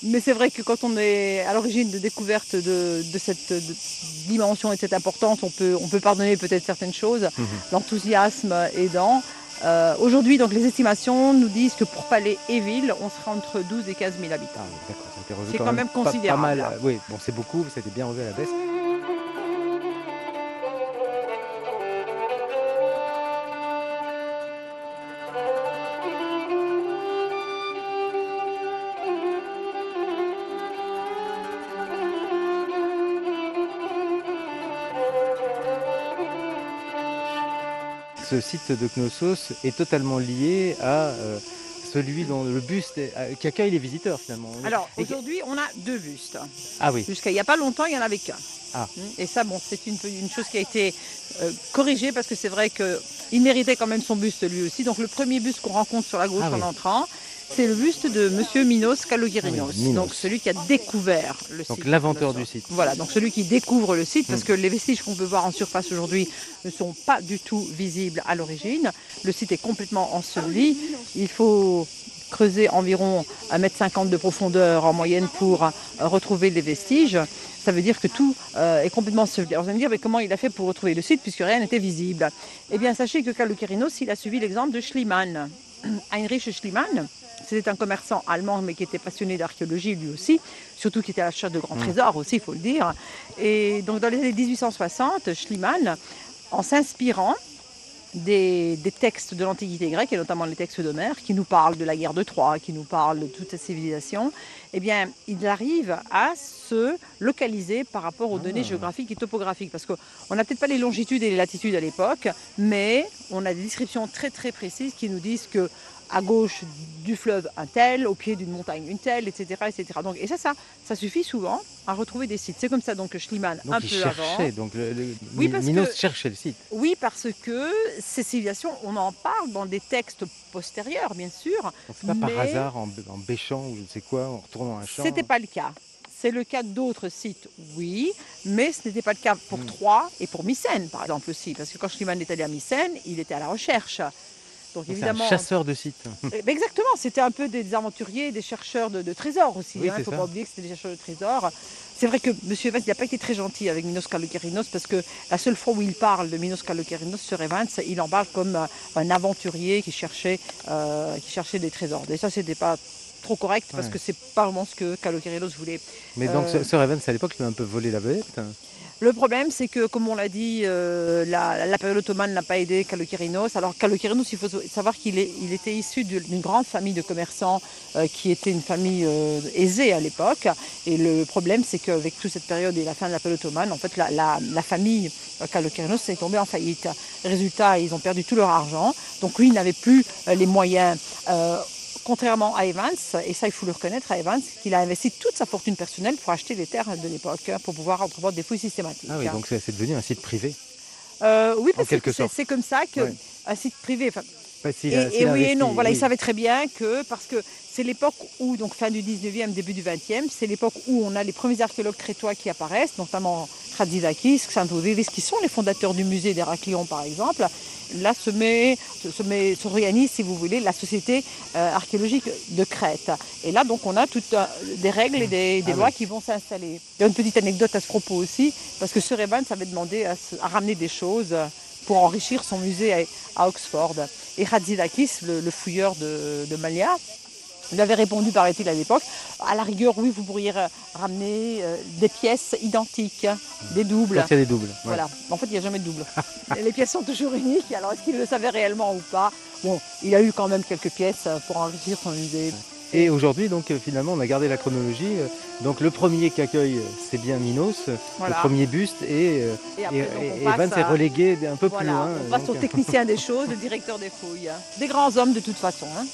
Mais c'est vrai que quand on est à l'origine de découverte de, de cette de- dimension et de cette importance, on peut, on peut pardonner peut-être certaines choses, Mhm. l'enthousiasme aidant. Euh, Aujourd'hui, donc les estimations nous disent que pour Palais et ville, on sera entre 12 et 15 000 habitants. Ah oui, d'accord, ça a été revu C'est quand même pas- pas considérable, mal, euh, oui, bon, c'est beaucoup, ça a été bien revu à la baisse. Ce site de Knossos est totalement lié à euh, celui dont le buste qui accueille les visiteurs finalement. Alors aujourd'hui, on a deux bustes. ah oui, Jusqu'à il n'y a pas longtemps, il n'y en avait qu'un. Ah. Et ça, bon, c'est une, une chose qui a été euh, corrigée parce que c'est vrai qu'il méritait quand même son buste lui aussi. Donc le premier buste qu'on rencontre sur la gauche Ah en oui. entrant, c'est le buste de Monsieur Minos Kalogirinos. Ah oui, donc celui qui a découvert le donc site. l'inventeur de du site. Voilà, donc celui qui découvre le site, parce Mm. que les vestiges qu'on peut voir en surface aujourd'hui ne sont pas du tout visibles à l'origine. Le site est complètement enseveli. Il faut creuser environ 1,50 m de profondeur en moyenne pour euh, retrouver les vestiges. Ça veut dire que tout euh, est complètement enseveli. Alors vous allez me dire, mais comment il a fait pour retrouver le site puisque rien n'était visible? Eh bien, sachez que Kalokerinos, il a suivi l'exemple de Schliemann. Heinrich Schliemann, c'était un commerçant allemand, mais qui était passionné d'archéologie lui aussi, surtout qui était à la recherche de grands trésors aussi, il faut le dire. Et donc dans les années 1860, Schliemann, en s'inspirant des, des textes de l'Antiquité grecque, et notamment les textes d'Homère, qui nous parlent de la guerre de Troie, qui nous parlent de toute cette civilisation, eh bien, il arrive à se localiser par rapport aux données géographiques et topographiques. Parce qu'on n'a peut-être pas les longitudes et les latitudes à l'époque, mais on a des descriptions très très précises qui nous disent que à gauche du fleuve un tel, au pied d'une montagne une telle, etc. etc. Donc, et ça, ça, ça suffit souvent à retrouver des sites. C'est comme ça donc que Schliemann, Donc un il peu avant. cherchait, donc le, le- Oui, parce Minos que- cherchait le site. Oui, parce que ces civilisations, on en parle dans des textes postérieurs, bien sûr. Donc c'est pas par hasard en, en bêchant ou je ne sais quoi, en retournant un champ. C'était pas le cas. C'est le cas d'autres sites, oui, mais ce n'était pas le cas pour Hmm. Troyes et pour Mycène, par exemple aussi. Parce que quand Schliemann est allé à Mycène, il était à la recherche. Donc évidemment. un chasseur de sites. Eh ben Exactement, c'était un peu des aventuriers, des chercheurs de, de trésors aussi. Il Oui, ne c'est faut ça. pas oublier que c'était des chercheurs de trésors. C'est vrai que M. Evans n'a pas été très gentil avec Minos Kalokerinos parce que la seule fois où il parle de Minos Kalokerinos sur Evans, il en parle comme euh, un aventurier qui cherchait, euh, qui cherchait des trésors. Et ça, c'était pas trop correct parce Ouais. que c'est pas vraiment ce que Kalokerinos voulait. Mais donc, Euh, Sir Evans, à l'époque, lui a un peu volé la vedette. Le problème, c'est que, comme on l'a dit, euh, la, période ottomane n'a pas aidé Kalokerinos. Alors, Kalokerinos, il faut savoir qu'il était issu d'une grande famille de commerçants euh, qui était une famille euh, aisée à l'époque. Et le problème, c'est qu'avec toute cette période et la fin de la période ottomane, en fait, la, la- la famille euh, Kalokerinos est tombée en faillite. Résultat, ils ont perdu tout leur argent. Donc, lui, il n'avait plus les moyens. Contrairement à Evans, et ça il faut le reconnaître à Evans, qu'il a investi toute sa fortune personnelle pour acheter les terres de l'époque, hein, pour pouvoir entreprendre des fouilles systématiques. Ah oui, hein. donc c'est devenu un site privé. Euh, oui, parce que c'est comme ça qu'un Ouais. site privé. enfin, Bah, s'il et a- et oui et non. Voilà, oui. il savait très bien que parce que c'est l'époque où, donc fin du 19e, début du 20e, c'est l'époque où on a les premiers archéologues crétois qui apparaissent, notamment Kratsidakis, Xanthoudévis, qui sont les fondateurs du musée d'Héraclion, par exemple. Là se met, se, met, si vous voulez, la société euh, archéologique de Crète. Et là, donc, on a toutes euh, des règles et des, des Ah lois oui. qui vont s'installer. Il y a une petite anecdote à ce propos aussi, parce que Sir Evans avait demandé à, ramener des choses pour enrichir son musée à, Oxford. Et Radzidakis, le, le fouilleur de, de Malia, lui avait répondu, paraît-il, à l'époque, à la rigueur, oui, vous pourriez ramener euh, des pièces identiques, des doubles. Il y a des doubles. ouais. Voilà. En fait, il n'y a jamais de double. Les pièces sont toujours uniques. Alors, est-ce qu'il le savait réellement ou pas? Bon, il a eu quand même quelques pièces euh, pour enrichir son musée. Et aujourd'hui, donc finalement, on a gardé la chronologie. Donc le premier qui accueille, euh, c'est bien Minos, Voilà. le premier buste, et, euh, Et et, après, donc, et- on et passe Evans est à- relégué un peu plus loin. on euh, passe au donc, euh, technicien des choses, le directeur des fouilles. Des grands hommes de toute façon. hein.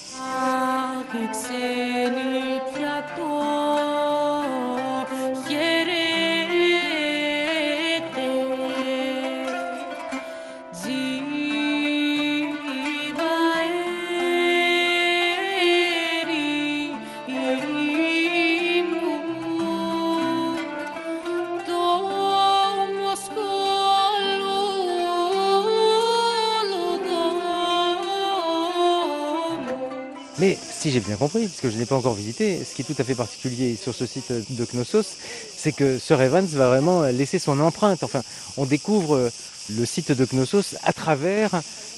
Mais si j'ai bien compris, puisque je n'ai pas encore visité, ce qui est tout à fait particulier sur ce site de Knossos, c'est que Sir Evans va vraiment laisser son empreinte. Enfin, on découvre le site de Knossos à travers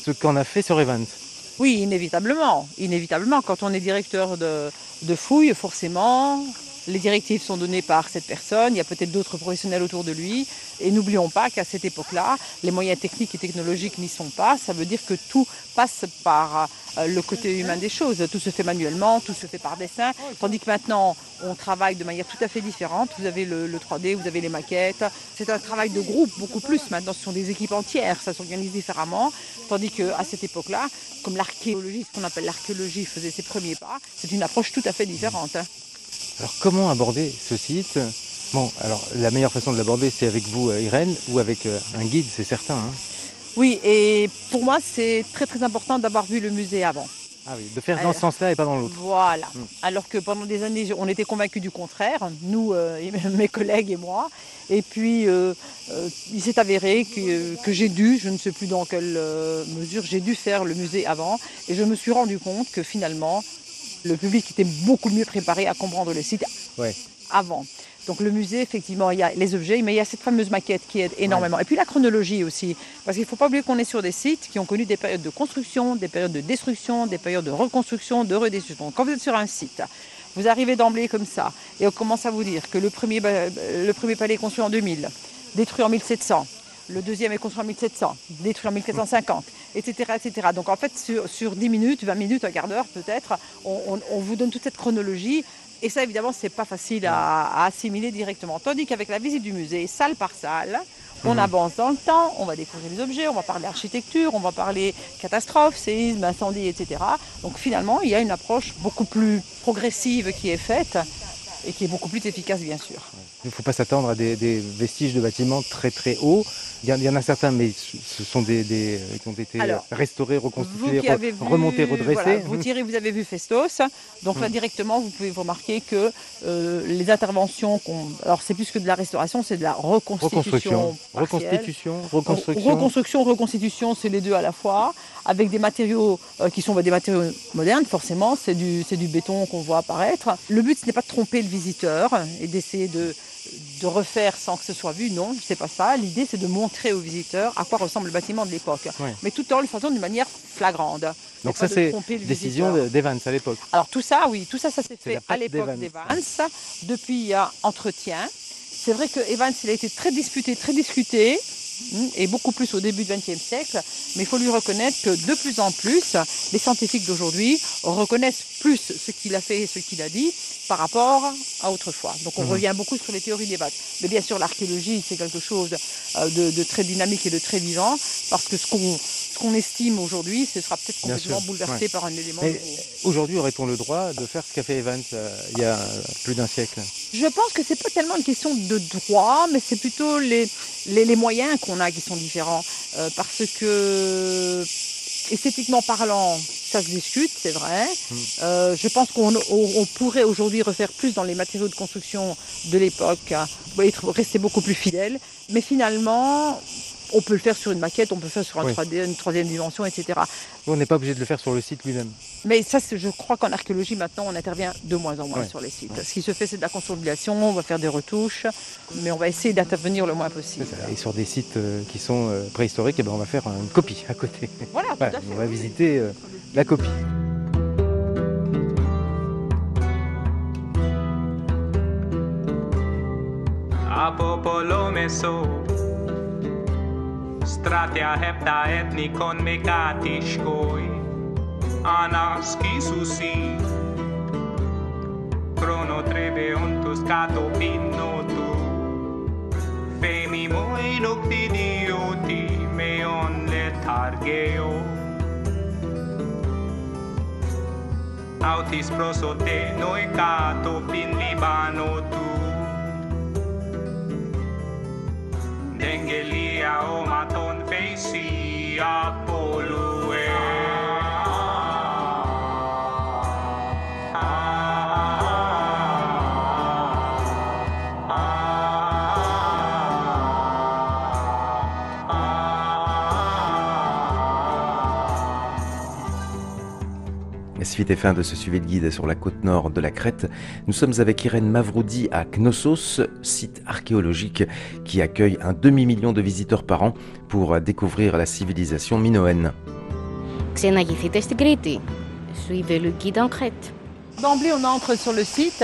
ce qu'en a fait Sir Evans. Oui, inévitablement. Inévitablement, quand on est directeur de, de fouilles, forcément, les directives sont données par cette personne. Il y a peut-être d'autres professionnels autour de lui. Et n'oublions pas qu'à cette époque-là, les moyens techniques et technologiques n'y sont pas. Ça veut dire que tout passe par euh, le côté humain des choses. Tout se fait manuellement, tout se fait par dessin. Tandis que maintenant, on travaille de manière tout à fait différente. Vous avez le, le 3D, vous avez les maquettes. C'est un travail de groupe beaucoup plus. Maintenant, ce sont des équipes entières. Ça s'organise différemment. Tandis qu'à cette époque-là, comme l'archéologie, ce qu'on appelle l'archéologie, faisait ses premiers pas, c'est une approche tout à fait différente. Alors comment aborder ce site Bon, alors la meilleure façon de l'aborder, c'est avec vous, euh, Irène, ou avec euh, un guide, c'est certain. hein. Oui, et pour moi, c'est très très important d'avoir vu le musée avant. Ah oui, de faire dans ce sens-là et pas dans l'autre. Voilà. Mm. Alors que pendant des années, on était convaincus du contraire, nous, euh, mes collègues et moi. Et puis, euh, euh, il s'est avéré que, que j'ai dû, je ne sais plus dans quelle euh, mesure, j'ai dû faire le musée avant. Et je me suis rendu compte que finalement, le public était beaucoup mieux préparé à comprendre le site Ouais. avant. Donc le musée, effectivement, il y a les objets, mais il y a cette fameuse maquette qui aide énormément. Et puis la chronologie aussi, parce qu'il ne faut pas oublier qu'on est sur des sites qui ont connu des périodes de construction, des périodes de destruction, des périodes de reconstruction, de redestruction. Donc, quand vous êtes sur un site, vous arrivez d'emblée comme ça, et on commence à vous dire que le premier, le premier palais est construit en 2000, détruit en 1700, le deuxième est construit en 1700, détruit en 1450, etc. etc. Donc en fait, sur, sur 10 minutes, 20 minutes, un quart d'heure peut-être, on, on- on vous donne toute cette chronologie. Et ça, évidemment, c'est pas facile à, à assimiler directement. Tandis qu'avec la visite du musée, salle par salle, on avance dans le temps, on va découvrir les objets, on va parler architecture, on va parler catastrophe, séisme, incendie, etc. Donc finalement, il y a une approche beaucoup plus progressive qui est faite et qui est beaucoup plus efficace, bien sûr. Il ne faut pas s'attendre à des, des vestiges de bâtiments très très hauts. Il y, en- a certains, mais ce sont des, des- euh, qui ont été Alors, restaurés, reconstitués, re- remontés, redressés. voilà, vous tirez, vous avez vu Festos. Donc là, directement, vous pouvez remarquer que euh, les interventions, alors c'est plus que de la restauration, c'est de la reconstitution. Reconstruction, reconstitution, reconstruction. Reconstruction, reconstitution, c'est les deux à la fois, avec des matériaux euh, qui sont bah, des matériaux modernes, forcément, c'est du, c'est du béton qu'on voit apparaître. Le but, ce n'est pas de tromper le visiteur et d'essayer de, de refaire sans que ce soit vu, non, c'est pas ça. L'idée, c'est de montrer au visiteur à quoi ressemble le bâtiment de l'époque, mais tout en le faisant d'une manière flagrante. Donc ça, c'est décision d'Evans à l'époque. Alors tout ça, oui, tout ça, ça s'est fait à l'époque d'Evans. Depuis, il y a entretien. C'est vrai que Evans, il a été très disputé, très discuté, et beaucoup plus au début du XXe siècle. Mais il faut lui reconnaître que de plus en plus, les scientifiques d'aujourd'hui reconnaissent plus ce qu'il a fait et ce qu'il a dit par rapport à autrefois. Donc on Mhm. revient beaucoup sur les théories d'Evans. Mais bien sûr, l'archéologie, c'est quelque chose euh, de, de très dynamique et de très vivant, parce que ce qu'on ce qu'on estime aujourd'hui, ce sera peut-être complètement bouleversé ouais. par un élément Mais aujourd'hui, aurait-on le droit de faire ce qu'a fait Evans euh, il y a plus d'un siècle? Je pense que c'est pas tellement une question de droit, mais c'est plutôt les, les, les moyens qu'on a qui sont différents. Euh, parce que esthétiquement parlant, ça se discute, c'est vrai. Euh, je pense qu'on on- on pourrait aujourd'hui refaire plus dans les matériaux de construction de l'époque, hein, être rester beaucoup plus fidèle. Mais finalement, on peut le faire sur une maquette, on peut le faire sur un Oui. 3D, une troisième dimension, etc. On n'est pas obligé de le faire sur le site lui-même. Mais ça, je crois qu'en archéologie, maintenant, on intervient de moins en moins Ouais. sur les sites. Ce qui se fait, c'est de la consolidation, on va faire des retouches, mais on va essayer d'intervenir le moins possible. Et sur des sites euh, qui sont euh, préhistoriques, eh ben, on va faire une copie à côté. Voilà, tout Voilà, à fait. on va visiter euh, la copie. stratea hepta etnikon mekatiskoi anaskisusi chrono trebeontus cato pinnotu femimoi noctidioti meon letargeo autis prosote noi cato pin libanotu Dengelia omaton feisi apolu. suite et fin de ce suivi de guide sur la côte nord de la Crète. Nous sommes avec Irène Mavroudi à Knossos, site archéologique qui accueille un demi-million de visiteurs par an pour découvrir la civilisation minoenne. Suivez le guide en Crète. D'emblée, on entre sur le site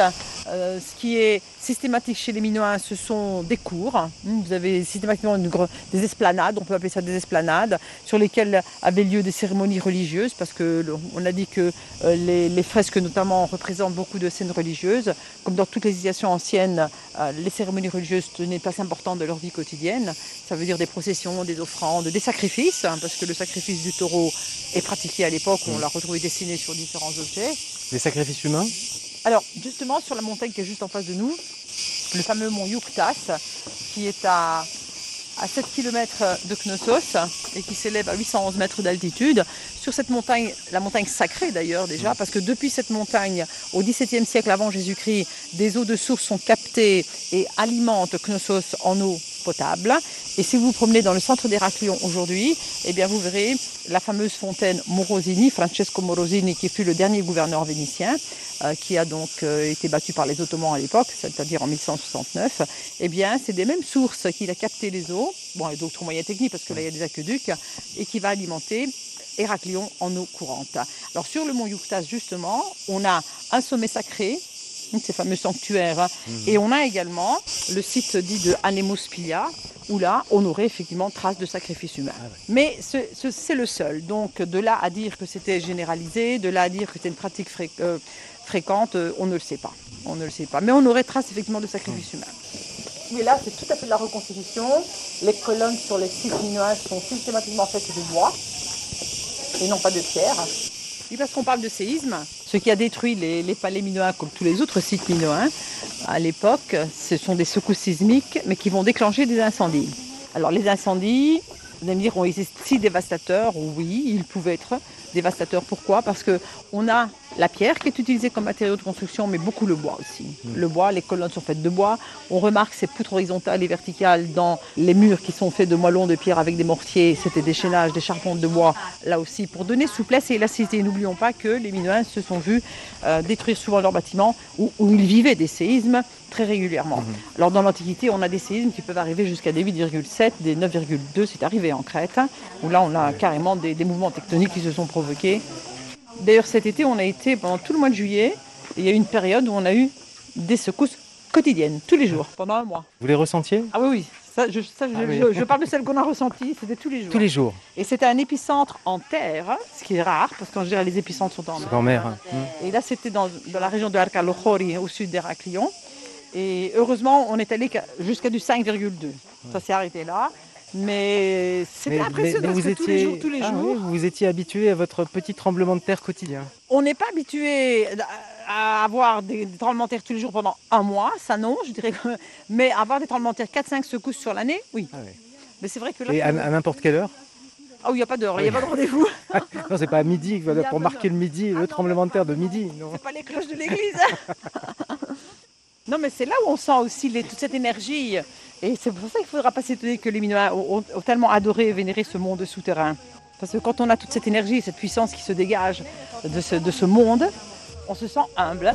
euh, ce qui est systématique chez les Minoens, ce sont des cours. Hum, Vous avez systématiquement des esplanades, on peut appeler ça des esplanades, sur lesquelles avaient lieu des cérémonies religieuses, parce que le- on a dit que euh, les, fresques notamment représentent beaucoup de scènes religieuses. Comme dans toutes les civilisations anciennes, euh, les cérémonies religieuses tenaient place importante de leur vie quotidienne. Ça veut dire des processions, des offrandes, des sacrifices, hein, parce que le sacrifice du taureau est pratiqué à l'époque, on l'a retrouvé dessiné sur différents objets. Des sacrifices humains? Alors, justement, sur la montagne qui est juste en face de nous, le fameux mont Yuktas, qui est à, à 7 km de Knossos et qui s'élève à 811 mètres d'altitude. Sur cette montagne, la montagne sacrée d'ailleurs déjà, parce que depuis cette montagne, au XVIIe siècle avant Jésus-Christ, des eaux de source sont captées et alimentent Knossos en eau potable. Et si vous vous promenez dans le centre d'Héraclion aujourd'hui, eh bien vous verrez la fameuse fontaine Morosini, Francesco Morosini, qui fut le dernier gouverneur vénitien, euh, qui a donc euh, été battu par les Ottomans à l'époque, c'est-à-dire en 1169. Eh bien, c'est des mêmes sources qu'il a capté les eaux, bon, et d'autres moyens techniques parce que là il y a des aqueducs, et qui va alimenter Héraclion en eau courante. Alors sur le mont Youktas, justement, on a un sommet sacré, ces fameux sanctuaires, hein, et on a également le site dit de Anemospilia, où là, on aurait effectivement trace de sacrifice humain. Mais ce- ce- c'est le seul. Donc de là à dire que c'était généralisé, de là à dire que c'était une pratique fré- euh, fréquente, euh, on ne le sait pas. On ne le sait pas. Mais on aurait trace effectivement de sacrifice humain. Mais là, c'est tout à fait de la reconstitution. Les colonnes sur les sites minoens sont systématiquement faites de bois et non pas de pierre. Oui, parce qu'on parle de séisme. Ce qui a détruit les, palais minoens, comme tous les autres sites minoens, à l'époque, ce sont des secousses sismiques, mais qui vont déclencher des incendies. Alors les incendies, vous allez me dire, ont été si dévastateurs Oui, ils pouvaient être dévastateurs. Pourquoi? Parce que on a la pierre qui est utilisée comme matériau de construction, mais beaucoup le bois aussi. Le bois, les colonnes sont faites de bois. On remarque ces poutres horizontales et verticales dans les murs qui sont faits de moellons de pierre avec des mortiers. C'était des chaînages, des charpentes de bois, là aussi, pour donner souplesse et élasticité. N'oublions pas que les Minoens se sont vus euh, détruire souvent leurs bâtiments où, où ils vivaient des séismes très régulièrement. Alors dans l'Antiquité, on a des séismes qui peuvent arriver jusqu'à des 8,7, des 9,2, c'est arrivé en Crète, où là on a carrément des, des mouvements tectoniques qui se sont provoqués. D'ailleurs cet été, on a été pendant tout le mois de juillet, et il y a eu une période où on a eu des secousses quotidiennes, tous les jours, pendant un mois. Vous les ressentiez? Ah oui, oui, ça, je, ça, je- Ah oui. je- je parle de celle qu'on a ressentie, c'était tous les jours. Tous les jours. Et c'était un épicentre en terre, ce qui est rare, parce qu'en général les épicentres sont en mer. En mer. hein. Et là, c'était dans, dans la région de Arcalojori, au sud d'Héraclion. Et heureusement, on est allé qu'à- jusqu'à du 5,2. Ça s'est arrêté là. Mais c'était impressionnant mais- mais parce que tous les jours, tous les Ah jours, oui, vous vous étiez habitué à votre petit tremblement de terre quotidien. on n'est pas habitué à avoir des, des tremblements de terre tous les jours pendant un mois, ça non, je dirais. que- Mais avoir des tremblements de terre 4-5 secousses sur l'année, oui. Ah. Mais c'est vrai que là, Et à, à n'importe quelle heure? Ah oui, il n'y a pas d'heure, il n'y a pas de rendez-vous. Non, c'est pas à midi, pour marquer le midi, Ah non, le tremblement de terre de midi. Non. C'est pas les cloches de l'église. non, mais c'est là où on sent aussi toute cette énergie. Et c'est pour ça qu'il ne faudra pas s'étonner que les Minoens ont, tellement adoré et vénéré ce monde souterrain. Parce que quand on a toute cette énergie, cette puissance qui se dégage de ce monde, on se sent humble.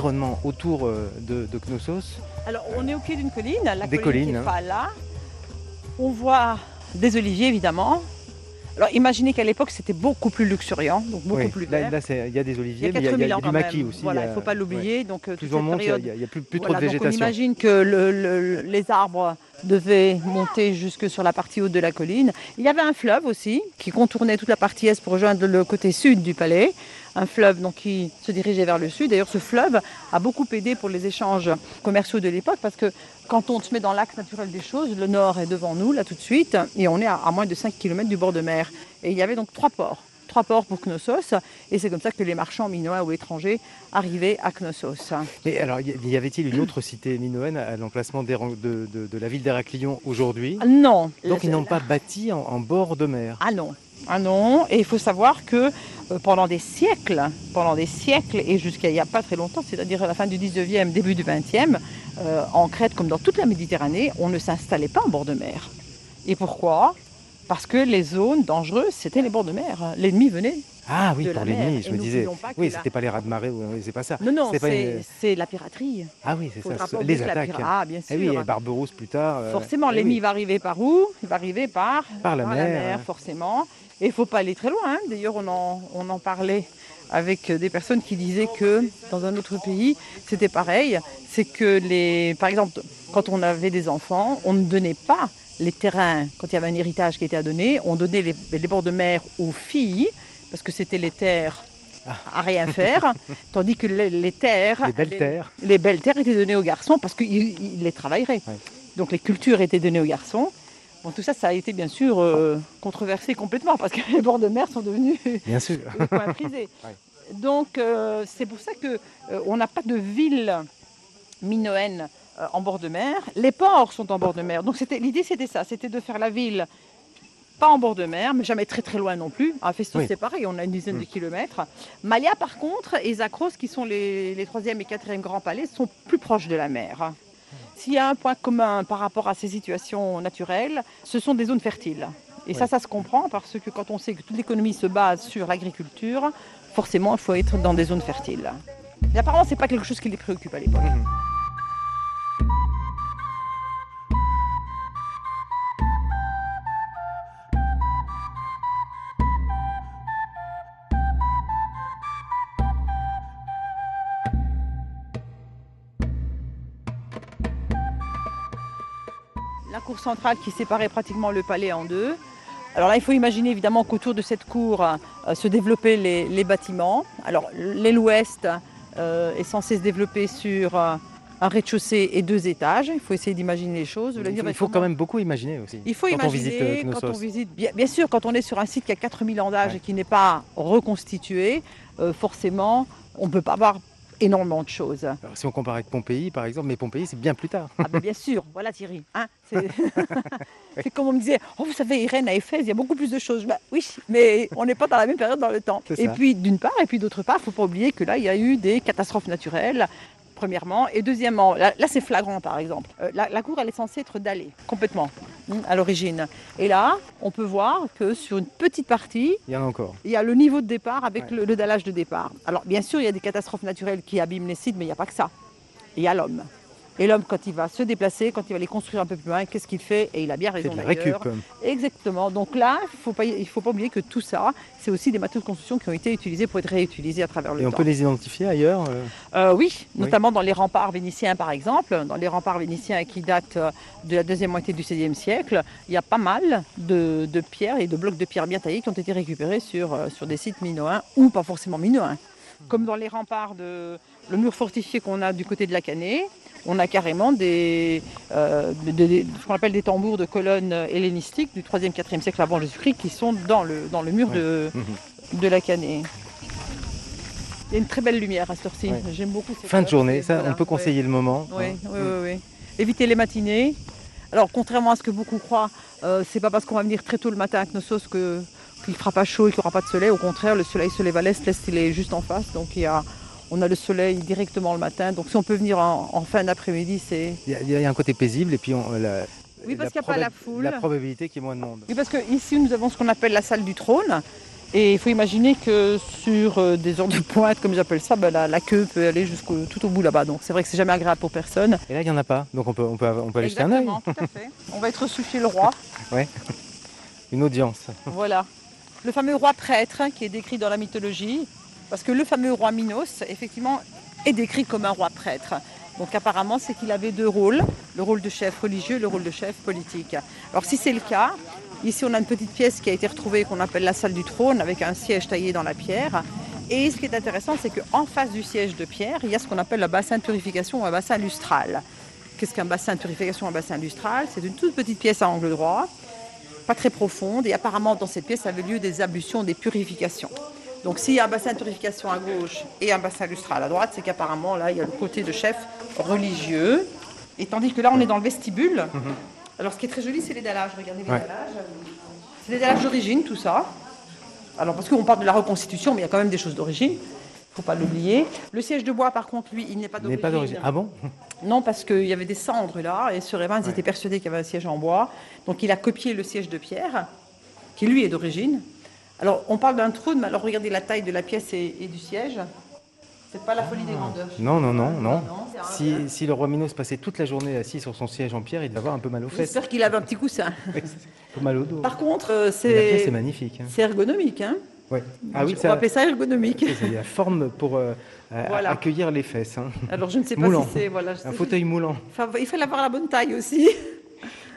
Autour euh, de, de Knossos. Alors, on est au pied d'une colline, la Des colline, collines, qui est hein. pas là. On voit des oliviers, évidemment. Alors, imaginez qu'à l'époque, c'était beaucoup plus luxuriant, donc beaucoup Oui, plus là, vert. là, il y a des oliviers, mais il y a, 4000 il y a du maquis même. aussi. Voilà, il ne faut pas l'oublier. Donc, euh, Plus toute on cette monte, il n'y a, plus, plus Voilà, trop de donc on végétation. imagine que le- le- les arbres devaient monter jusque sur la partie haute de la colline. Il y avait un fleuve aussi qui contournait toute la partie est pour rejoindre le côté sud du palais. Un fleuve donc, qui se dirigeait vers le sud. D'ailleurs, ce fleuve a beaucoup aidé pour les échanges commerciaux de l'époque parce que quand on se met dans l'axe naturel des choses, le nord est devant nous, là tout de suite, et on est à, à moins de 5 km du bord de mer. Et il y avait donc trois ports. Trois ports pour Knossos, et c'est comme ça que les marchands minois ou étrangers arrivaient à Knossos. Et alors, y avait-il une autre cité minoenne à l'emplacement de, de- de la ville d'Héraclion aujourd'hui? Non. Donc, ils n'ont pas bâti en, en bord de mer. Ah non. Ah non. Et il faut savoir que euh, pendant des siècles, pendant des siècles et jusqu'à il n'y a pas très longtemps, c'est-à-dire à la fin du 19e, début du 20e, euh, en Crète comme dans toute la Méditerranée, on ne s'installait pas en bord de mer. Et pourquoi? Parce que les zones dangereuses, c'était les bords de mer. L'ennemi venait. Ah oui, de pour la l'ennemi, Et je me disais. Oui, la- c'était pas les rats de marée, oui, c'est pas ça. Non, non, c'est une- la piraterie. Ah oui, c'est ça, ce- les que la attaques. pira- Ah, bien Eh oui, sûr. et Barberousse plus tard. euh, Forcément, eh l'ennemi oui. va arriver par où? Il va arriver par, Par la mer. forcément. Et il ne faut pas aller très loin. hein. D'ailleurs, on en, on en parlait avec des personnes qui disaient que dans un autre pays, c'était pareil. C'est que, les, par exemple, quand on avait des enfants, on ne donnait pas les terrains, quand il y avait un héritage qui était à donner, on donnait les, les bords de mer aux filles, parce que c'était les terres à rien faire, tandis que les, les terres, Les belles terres. les belles terres étaient données aux garçons parce qu'ils ils les travailleraient. Ouais. Donc les cultures étaient données aux garçons. Bon, tout ça, ça a été bien sûr euh, controversé complètement parce que les bords de mer sont devenus Bien sûr. prisés. Ouais. Donc euh, c'est pour ça que euh, on n'a pas de ville minoenne en bord de mer. Les ports sont en bord de mer. Donc l'idée, c'était ça, c'était de faire la ville pas en bord de mer, mais jamais très très loin non plus. À Festus, Oui. c'est pareil, on a une dizaine de Mm. kilomètres. Malia, par contre, et Zakros, qui sont les, les troisième et quatrième grands palais, sont plus proches de la mer. S'il y a un point commun par rapport à ces situations naturelles, ce sont des zones fertiles. Et ça, Oui. ça se comprend parce que quand on sait que toute l'économie se base sur l'agriculture, forcément, il faut être dans des zones fertiles. Et apparemment, c'est pas quelque chose qui les préoccupe à l'époque. Mhm. Centrale qui séparait pratiquement le palais en deux. Alors là, il faut imaginer évidemment qu'autour de cette cour euh, se développaient les, les bâtiments. Alors l'aile ouest euh, est censée se développer sur euh, un rez-de-chaussée et deux étages. Il faut essayer d'imaginer les choses. Il faut, il quand même beaucoup imaginer aussi. il faut quand on imaginer, visite quand on visite, bien, bien sûr, quand on est sur un site qui a 4000 ans d'âge Ouais. et qui n'est pas reconstitué, forcément, on ne peut pas avoir énormément de choses. Alors, si on compare avec Pompéi, par exemple, mais Pompéi, c'est bien plus tard. Ah ben bien sûr, voilà Thierry. hein, c'est comme on me disait, oh vous savez Irène à Éphèse, il y a beaucoup plus de choses. Bah, oui, mais on n'est pas dans la même période dans le temps. Et puis d'une part, et puis d'autre part, il ne faut pas oublier que là, il y a eu des catastrophes naturelles. Premièrement, et deuxièmement, là, là, c'est flagrant par exemple. Euh, la, la cour elle est censée être dallée complètement hein, à l'origine. Et là, on peut voir que sur une petite partie, Il y en a encore. il y a le niveau de départ avec Ouais. le, le dallage de départ. Alors, bien sûr, il y a des catastrophes naturelles qui abîment les sites, mais il n'y a pas que ça. Il y a l'homme. Et l'homme, quand il va se déplacer, quand il va les construire un peu plus loin, qu'est-ce qu'il fait? Et il a bien raison de la d'ailleurs. récup. Exactement. Donc là, il ne faut, pas- il faut pas oublier que tout ça, c'est aussi des matériaux de construction qui ont été utilisés pour être réutilisés à travers le Et on temps. peut les identifier ailleurs. euh, Euh, oui, Oui. notamment dans les remparts vénitiens par exemple. Dans les remparts vénitiens qui datent euh, de la deuxième moitié du XVIe siècle, il y a pas mal de, de pierres et de blocs de pierres bien taillés qui ont été récupérés sur, sur des sites minoens ou pas forcément minoens. Comme dans les remparts de le mur fortifié qu'on a du côté de la Canée, on a carrément des, euh, des- ce qu'on appelle des tambours de colonnes hellénistiques du 3e, 4e siècle avant Jésus-Christ qui sont dans le, dans le mur de, Mhm. de la Canée. Il y a une très belle lumière à cette heure-ci. Ouais. J'aime beaucoup cette Fin de journée, et ça, voilà, on peut ouais. conseiller le moment. Oui, hein. oui, oui, oui. Éviter les matinées. Alors, contrairement à ce que beaucoup croient, euh, c'est pas parce qu'on va venir très tôt le matin à Knossos que qu'il fera pas chaud et qu'il n'y aura pas de soleil. Au contraire, le soleil se lève à l'est, l'est il est juste en face, donc il y a, on a le soleil directement le matin. Donc, si on peut venir en, en fin d'après-midi, c'est Il y, a- il y a un côté paisible et puis on, la, Oui, parce qu'il y a pas la foule. La probabilité qu'il y ait moins de monde. Oui, parce que ici nous avons ce qu'on appelle la salle du trône. Et il faut imaginer que sur euh, des heures de pointe, comme j'appelle ça, ben, la, la queue peut aller jusqu'au tout au bout là-bas. Donc c'est vrai que c'est jamais agréable pour personne. Et là, il n'y en a pas. Donc on peut, on peut, on peut aller jeter un œil. Exactement, tout à fait. On va être sous chez le roi. Une audience. Voilà. Le fameux roi prêtre hein, qui est décrit dans la mythologie. Parce que le fameux roi Minos, effectivement, est décrit comme un roi prêtre. Donc apparemment, c'est qu'il avait deux rôles, le rôle de chef religieux et le rôle de chef politique. Alors si c'est le cas, ici on a une petite pièce qui a été retrouvée qu'on appelle la salle du trône avec un siège taillé dans la pierre. Et ce qui est intéressant, c'est qu'en face du siège de pierre, il y a ce qu'on appelle un bassin de purification ou un bassin lustral. Qu'est-ce qu'un bassin de purification, un bassin lustral? C'est une toute petite pièce à angle droit, pas très profonde, et apparemment dans cette pièce avait lieu des ablutions, des purifications. Donc s'il y a un bassin de purification à gauche et un bassin lustral à droite, c'est qu'apparemment là il y a le côté de chef religieux. Et tandis que là on est dans le vestibule. Alors ce qui est très joli c'est les dallages, regardez les Ouais. dallages. C'est des dallages d'origine tout ça. Alors parce qu'on parle de la reconstitution, mais il y a quand même des choses d'origine. Il ne faut pas l'oublier. Le siège de bois, par contre, lui, il n'est pas Il n'est d'origine. pas d'origine. Ah bon? Non, parce qu'il y avait des cendres là, et sur Evans, ils Ouais. étaient persuadés qu'il y avait un siège en bois. Donc il a copié le siège de pierre, qui lui est d'origine. Alors on parle d'un trône, mais alors regardez la taille de la pièce et, et du siège. C'est pas la folie des grandeurs. Non, non, non, non. c'est un- Si, le roi Minos passait toute la journée assis sur son siège en pierre, il devait avoir un peu mal aux fesses, J'espère qu'il avait un petit coussin. un peu mal au dos. Par contre, euh, Mais La pièce est c'est magnifique. hein. c'est ergonomique. Hein Ouais. Ah oui, on ça, va appeler ça ergonomique. c'est la forme pour euh, euh, Voilà. accueillir les fesses. hein. Alors je ne sais pas Moulant. si c'est... Voilà, Un fauteuil moulant. Enfin, il fallait avoir la bonne taille aussi.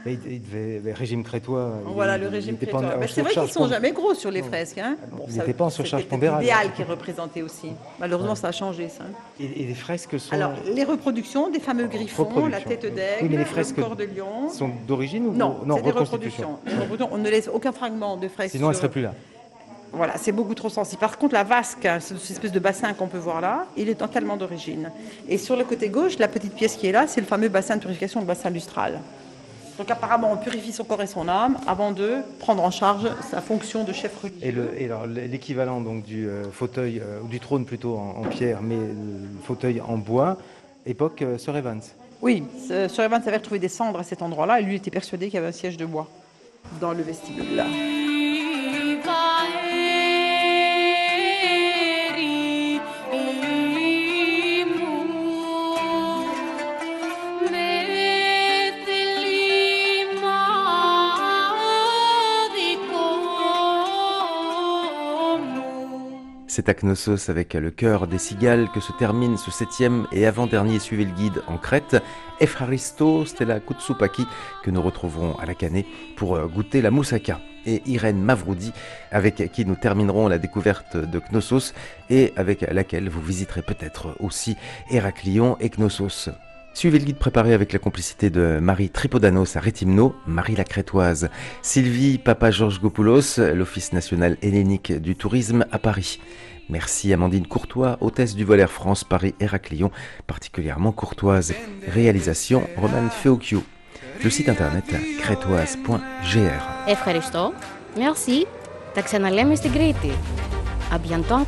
Mais il, il devait, le régime crétois. il- Voilà le il régime pas en- crétois. c'est vrai qu'ils surcharge sont pond- jamais gros sur les fresques. Hein. Ah non, il ça- n'était pas en surcharge pondérale. L'idéal qui est représenté aussi. Malheureusement, ça a changé ça. Et, et les fresques sont, Alors, les reproductions des fameux griffons, la tête d'aigle, Oui, le corps de lion. sont d'origine ou Non, non c'est des reproductions. On ne laisse aucun fragment de fresque. Sinon, elle sur- serait plus là. Voilà, c'est beaucoup trop sensible. Par contre, la vasque, hein, cette espèce de bassin qu'on peut voir là, il est totalement d'origine. Et sur le côté gauche, la petite pièce qui est là, c'est le fameux bassin de purification, le bassin lustral. Donc apparemment, on purifie son corps et son âme avant de prendre en charge sa fonction de chef religieux. Et le- et alors, l'équivalent donc du euh, fauteuil euh, ou du trône plutôt en, en pierre, mais le fauteuil en bois, époque euh, Sir Evans. Oui, Sir Evans avait retrouvé des cendres à cet endroit-là et lui était persuadé qu'il y avait un siège de bois dans le vestibule là. C'est à Knossos avec le cœur des cigales que se termine ce septième et avant-dernier Suivez le guide en Crète. Efharisto Stella Kutsupaki que nous retrouverons à la Canée pour euh, goûter la moussaka. Et Irène Mavroudi avec qui nous terminerons la découverte de Knossos et avec laquelle vous visiterez peut-être aussi Héraclion et Knossos. Suivez le guide préparé avec la complicité de Marie Tripodanos à Rétimno, Marie la Crétoise, Sylvie Papa Georges Gopoulos, l'Office national hellénique du tourisme à Paris. Merci Amandine Courtois, hôtesse du vol France Paris Héraclion, particulièrement courtoise. Réalisation Romane Feocchio. Le site internet crétoise.gr. Merci. Bientôt en